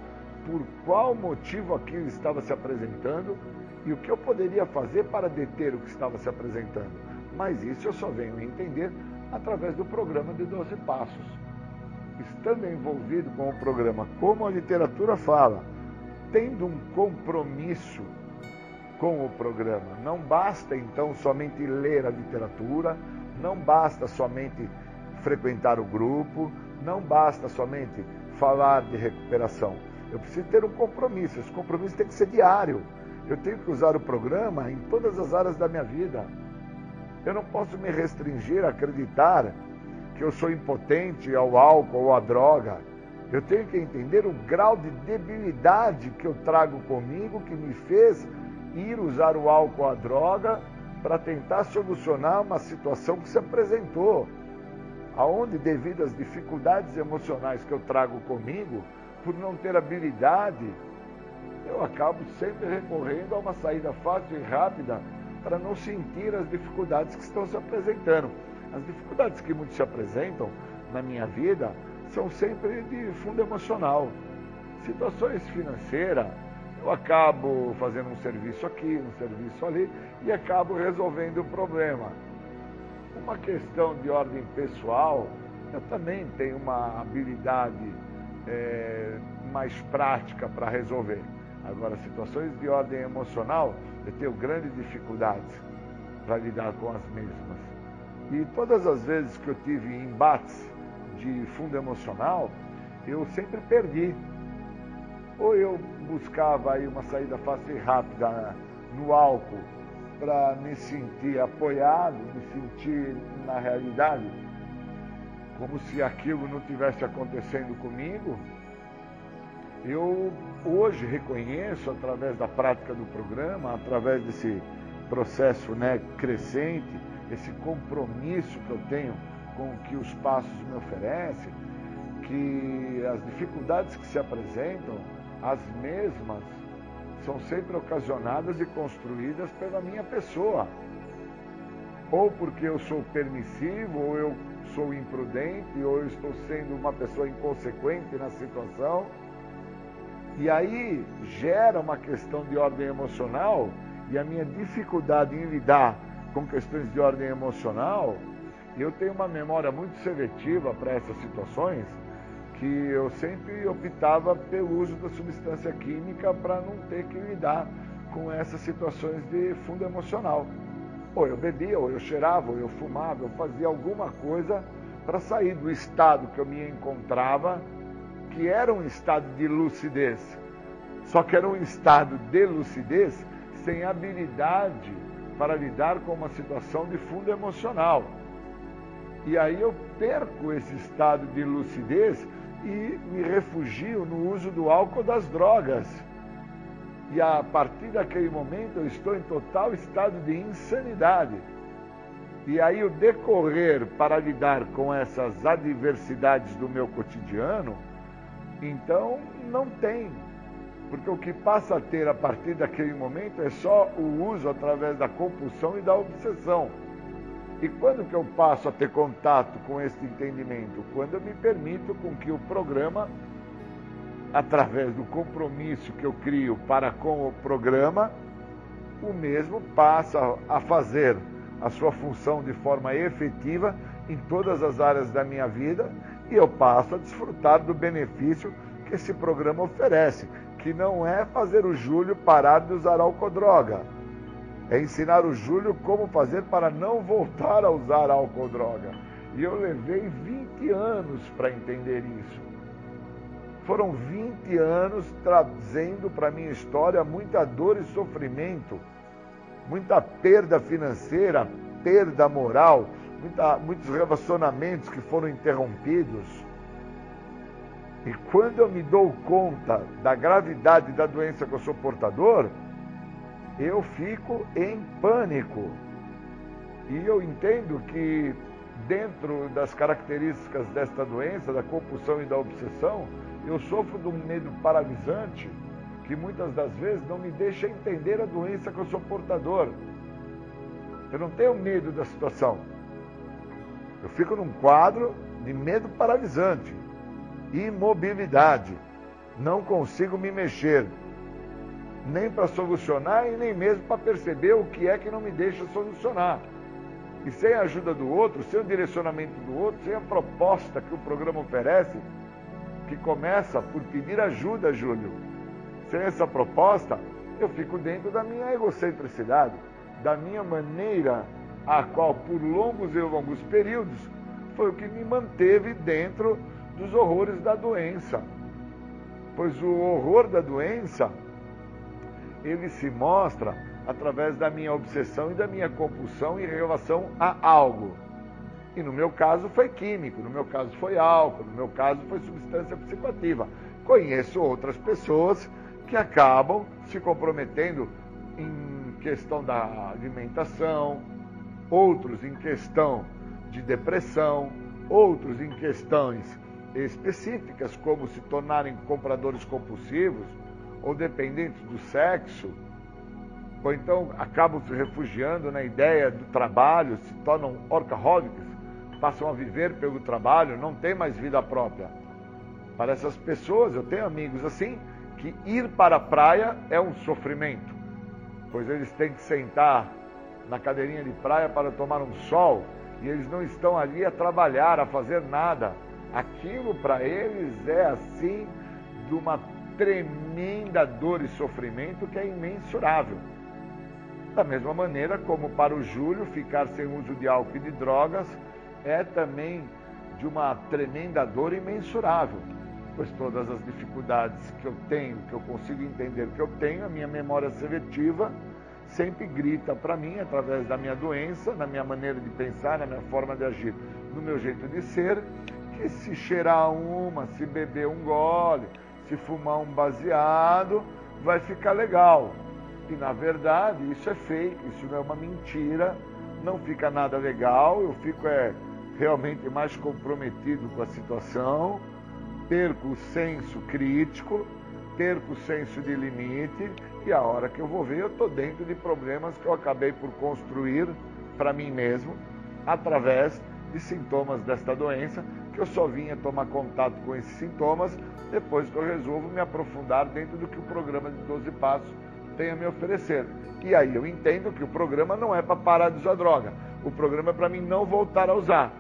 G: por qual motivo aquilo estava se apresentando e o que eu poderia fazer para deter o que estava se apresentando. Mas isso eu só venho entender através do programa de 12 Passos. Estando envolvido com o programa, como a literatura fala, tendo um compromisso com o programa. Não basta então somente ler a literatura, não basta somente frequentar o grupo, não basta somente falar de recuperação. Eu preciso ter um compromisso. Esse compromisso tem que ser diário. Eu tenho que usar o programa em todas as áreas da minha vida. Eu não posso me restringir a acreditar que eu sou impotente ao álcool ou à droga. Eu tenho que entender o grau de debilidade que eu trago comigo que me fez ir usar o álcool ou a droga para tentar solucionar uma situação que se apresentou. Aonde, devido às dificuldades emocionais que eu trago comigo, por não ter habilidade, eu acabo sempre recorrendo a uma saída fácil e rápida para não sentir as dificuldades que estão se apresentando. As dificuldades que muitos se apresentam na minha vida são sempre de fundo emocional. Situações financeiras, eu acabo fazendo um serviço aqui, um serviço ali e acabo resolvendo o problema. Uma questão de ordem pessoal, eu também tenho uma habilidade é, mais prática para resolver. Agora, situações de ordem emocional, eu tenho grandes dificuldades para lidar com as mesmas. E todas as vezes que eu tive embates de fundo emocional, eu sempre perdi. Ou eu buscava aí uma saída fácil e rápida no álcool para me sentir apoiado, me sentir na realidade como se aquilo não tivesse acontecendo comigo. Eu hoje reconheço através da prática do programa, através desse processo né, crescente, esse compromisso que eu tenho com o que os passos me oferecem, que as dificuldades que se apresentam, as mesmas, são sempre ocasionadas e construídas pela minha pessoa. Ou porque eu sou permissivo, ou eu sou imprudente, ou eu estou sendo uma pessoa inconsequente na situação. E aí gera uma questão de ordem emocional e a minha dificuldade em lidar com questões de ordem emocional eu tenho uma memória muito seletiva para essas situações, que eu sempre optava pelo uso da substância química para não ter que lidar com essas situações de fundo emocional. Ou eu bebia, ou eu cheirava, ou eu fumava, eu fazia alguma coisa para sair do estado que eu me encontrava, que era um estado de lucidez. Só que era um estado de lucidez sem habilidade para lidar com uma situação de fundo emocional. E aí eu perco esse estado de lucidez e me refugio no uso do álcool das drogas. E a partir daquele momento eu estou em total estado de insanidade. E aí o decorrer para lidar com essas adversidades do meu cotidiano, então não tem. Porque o que passa a ter a partir daquele momento é só o uso através da compulsão e da obsessão. E quando que eu passo a ter contato com esse entendimento? Quando eu me permito com que o programa, através do compromisso que eu crio para com o programa, o mesmo passa a fazer a sua função de forma efetiva em todas as áreas da minha vida e eu passo a desfrutar do benefício que esse programa oferece, que não é fazer o Júlio parar de usar álcool droga é ensinar o Júlio como fazer para não voltar a usar álcool ou droga. E eu levei 20 anos para entender isso. Foram 20 anos trazendo para minha história muita dor e sofrimento, muita perda financeira, perda moral, muita, muitos relacionamentos que foram interrompidos. E quando eu me dou conta da gravidade da doença que eu sou portador, eu fico em pânico. E eu entendo que dentro das características desta doença, da compulsão e da obsessão, eu sofro de um medo paralisante que muitas das vezes não me deixa entender a doença que eu sou portador. Eu não tenho medo da situação. Eu fico num quadro de medo paralisante, imobilidade. Não consigo me mexer, nem para solucionar e nem mesmo para perceber o que é que não me deixa solucionar. E sem a ajuda do outro, sem o direcionamento do outro, sem a proposta que o programa oferece, que começa por pedir ajuda, Júlio. Sem essa proposta, eu fico dentro da minha egocentricidade, da minha maneira, a qual por longos e longos períodos foi o que me manteve dentro dos horrores da doença. Pois o horror da doença, ele se mostra através da minha obsessão e da minha compulsão em relação a algo. E no meu caso foi químico, no meu caso foi álcool, no meu caso foi substância psicoativa. Conheço outras pessoas que acabam se comprometendo em questão da alimentação, outros em questão de depressão, outros em questões específicas, como se tornarem compradores compulsivos ou dependentes do sexo, ou então acabam se refugiando na ideia do trabalho, se tornam orcaholics, passam a viver pelo trabalho, não tem mais vida própria. Para essas pessoas, eu tenho amigos assim, que ir para a praia é um sofrimento, pois eles têm que sentar na cadeirinha de praia para tomar um sol e eles não estão ali a trabalhar, a fazer nada. Aquilo para eles é assim de uma tremenda dor e sofrimento que é imensurável. Da mesma maneira como para o Júlio ficar sem uso de álcool e de drogas é também de uma tremenda dor imensurável, pois todas as dificuldades que eu tenho, que eu consigo entender que eu tenho, a minha memória seletiva sempre grita para mim, através da minha doença, na minha maneira de pensar, na minha forma de agir, no meu jeito de ser, se cheirar uma, se beber um gole, se fumar um baseado, vai ficar legal. E na verdade isso é fake, isso não é uma mentira, não fica nada legal, eu fico é, realmente mais comprometido com a situação, perco o senso crítico, perco o senso de limite e a hora que eu vou ver eu estou dentro de problemas que eu acabei por construir para mim mesmo através de sintomas desta doença que eu só vinha tomar contato com esses sintomas depois que eu resolvo me aprofundar dentro do que o programa de 12 passos tem a me oferecer. E aí eu entendo que o programa não é para parar de usar droga. O programa é para mim não voltar a usar.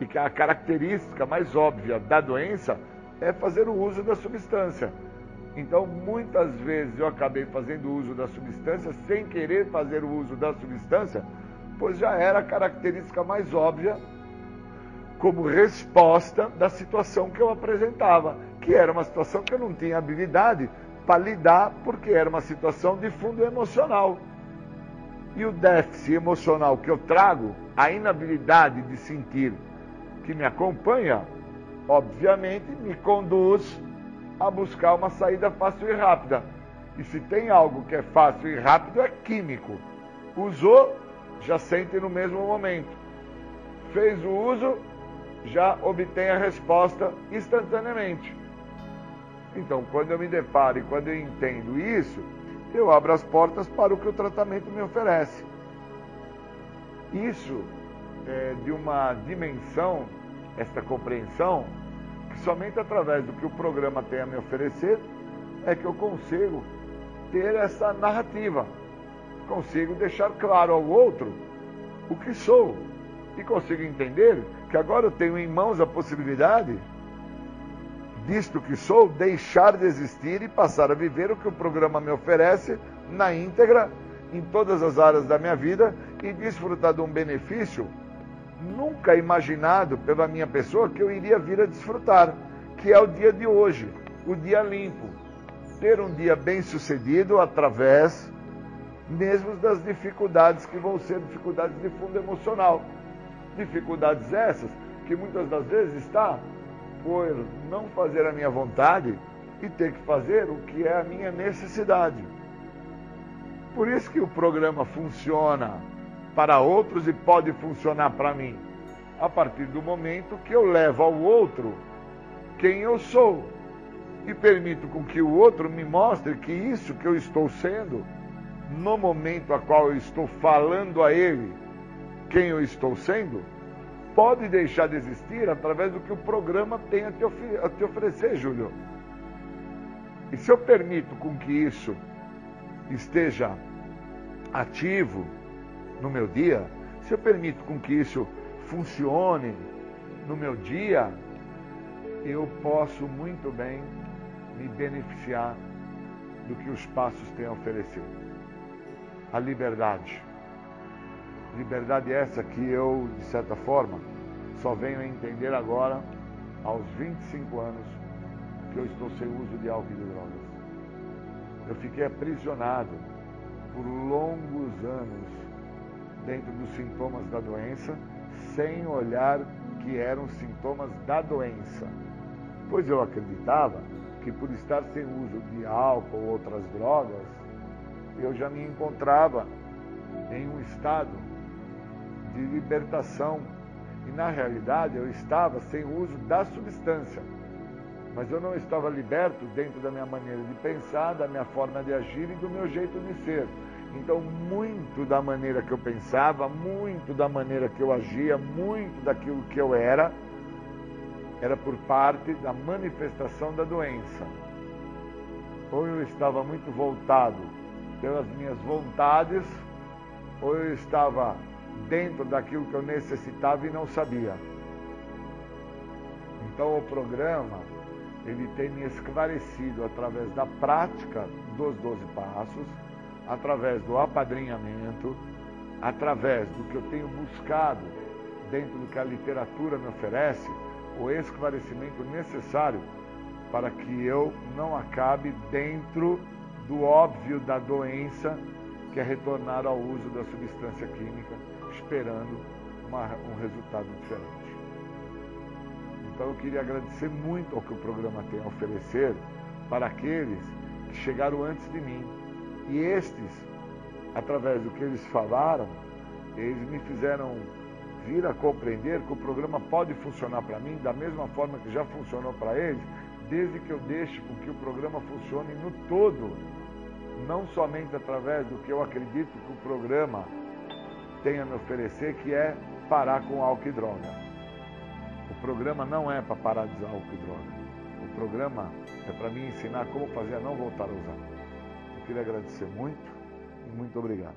G: E que a característica mais óbvia da doença é fazer o uso da substância. Então, muitas vezes eu acabei fazendo uso da substância sem querer fazer o uso da substância, pois já era a característica mais óbvia como resposta da situação que eu apresentava, que era uma situação que eu não tinha habilidade para lidar, porque era uma situação de fundo emocional. E o déficit emocional que eu trago, a inabilidade de sentir que me acompanha, obviamente me conduz a buscar uma saída fácil e rápida. E se tem algo que é fácil e rápido, é químico. Usou, já sente no mesmo momento. Fez o uso, já obtém a resposta instantaneamente. Então, quando eu me deparo e quando eu entendo isso, eu abro as portas para o que o tratamento me oferece. Isso é de uma dimensão, esta compreensão, que somente através do que o programa tem a me oferecer é que eu consigo ter essa narrativa. Consigo deixar claro ao outro o que sou e consigo entender que agora eu tenho em mãos a possibilidade disto que sou, deixar de existir e passar a viver o que o programa me oferece na íntegra, em todas as áreas da minha vida e desfrutar de um benefício nunca imaginado pela minha pessoa que eu iria vir a desfrutar, que é o dia de hoje, o dia limpo. Ter um dia bem sucedido através mesmo das dificuldades que vão ser dificuldades de fundo emocional. Dificuldades essas que muitas das vezes está por não fazer a minha vontade e ter que fazer o que é a minha necessidade. Por isso que o programa funciona para outros e pode funcionar para mim. A partir do momento que eu levo ao outro quem eu sou e permito com que o outro me mostre que isso que eu estou sendo, no momento a qual eu estou falando a ele quem eu estou sendo, pode deixar de existir através do que o programa tem a te, a te oferecer, Júlio. E se eu permito com que isso esteja ativo no meu dia, se eu permito com que isso funcione no meu dia, eu posso muito bem me beneficiar do que os passos têm a oferecer. A liberdade. Liberdade essa que eu, de certa forma, só venho a entender agora, aos 25 anos, que eu estou sem uso de álcool e de drogas. Eu fiquei aprisionado por longos anos dentro dos sintomas da doença, sem olhar que eram sintomas da doença. Pois eu acreditava que por estar sem uso de álcool ou outras drogas, eu já me encontrava em um estado de libertação. E na realidade eu estava sem uso da substância. Mas eu não estava liberto dentro da minha maneira de pensar, da minha forma de agir e do meu jeito de ser. Então, muito da maneira que eu pensava, muito da maneira que eu agia, muito daquilo que eu era, era por parte da manifestação da doença. Ou eu estava muito voltado pelas minhas vontades, ou eu estava dentro daquilo que eu necessitava e não sabia. Então o programa, ele tem me esclarecido através da prática dos 12 passos, através do apadrinhamento, através do que eu tenho buscado dentro do que a literatura me oferece, o esclarecimento necessário para que eu não acabe dentro do óbvio da doença, que é retornar ao uso da substância química, esperando uma, um resultado diferente. Então eu queria agradecer muito ao que o programa tem a oferecer para aqueles que chegaram antes de mim. E estes, através do que eles falaram, eles me fizeram vir a compreender que o programa pode funcionar para mim da mesma forma que já funcionou para eles, desde que eu deixe com que o programa funcione no todo, não somente através do que eu acredito que o programa tem a me oferecer, que é parar com álcool e droga. O programa não é para parar de usar álcool e droga. O programa é para me ensinar como fazer a não voltar a usar. Eu queria agradecer muito e muito obrigado.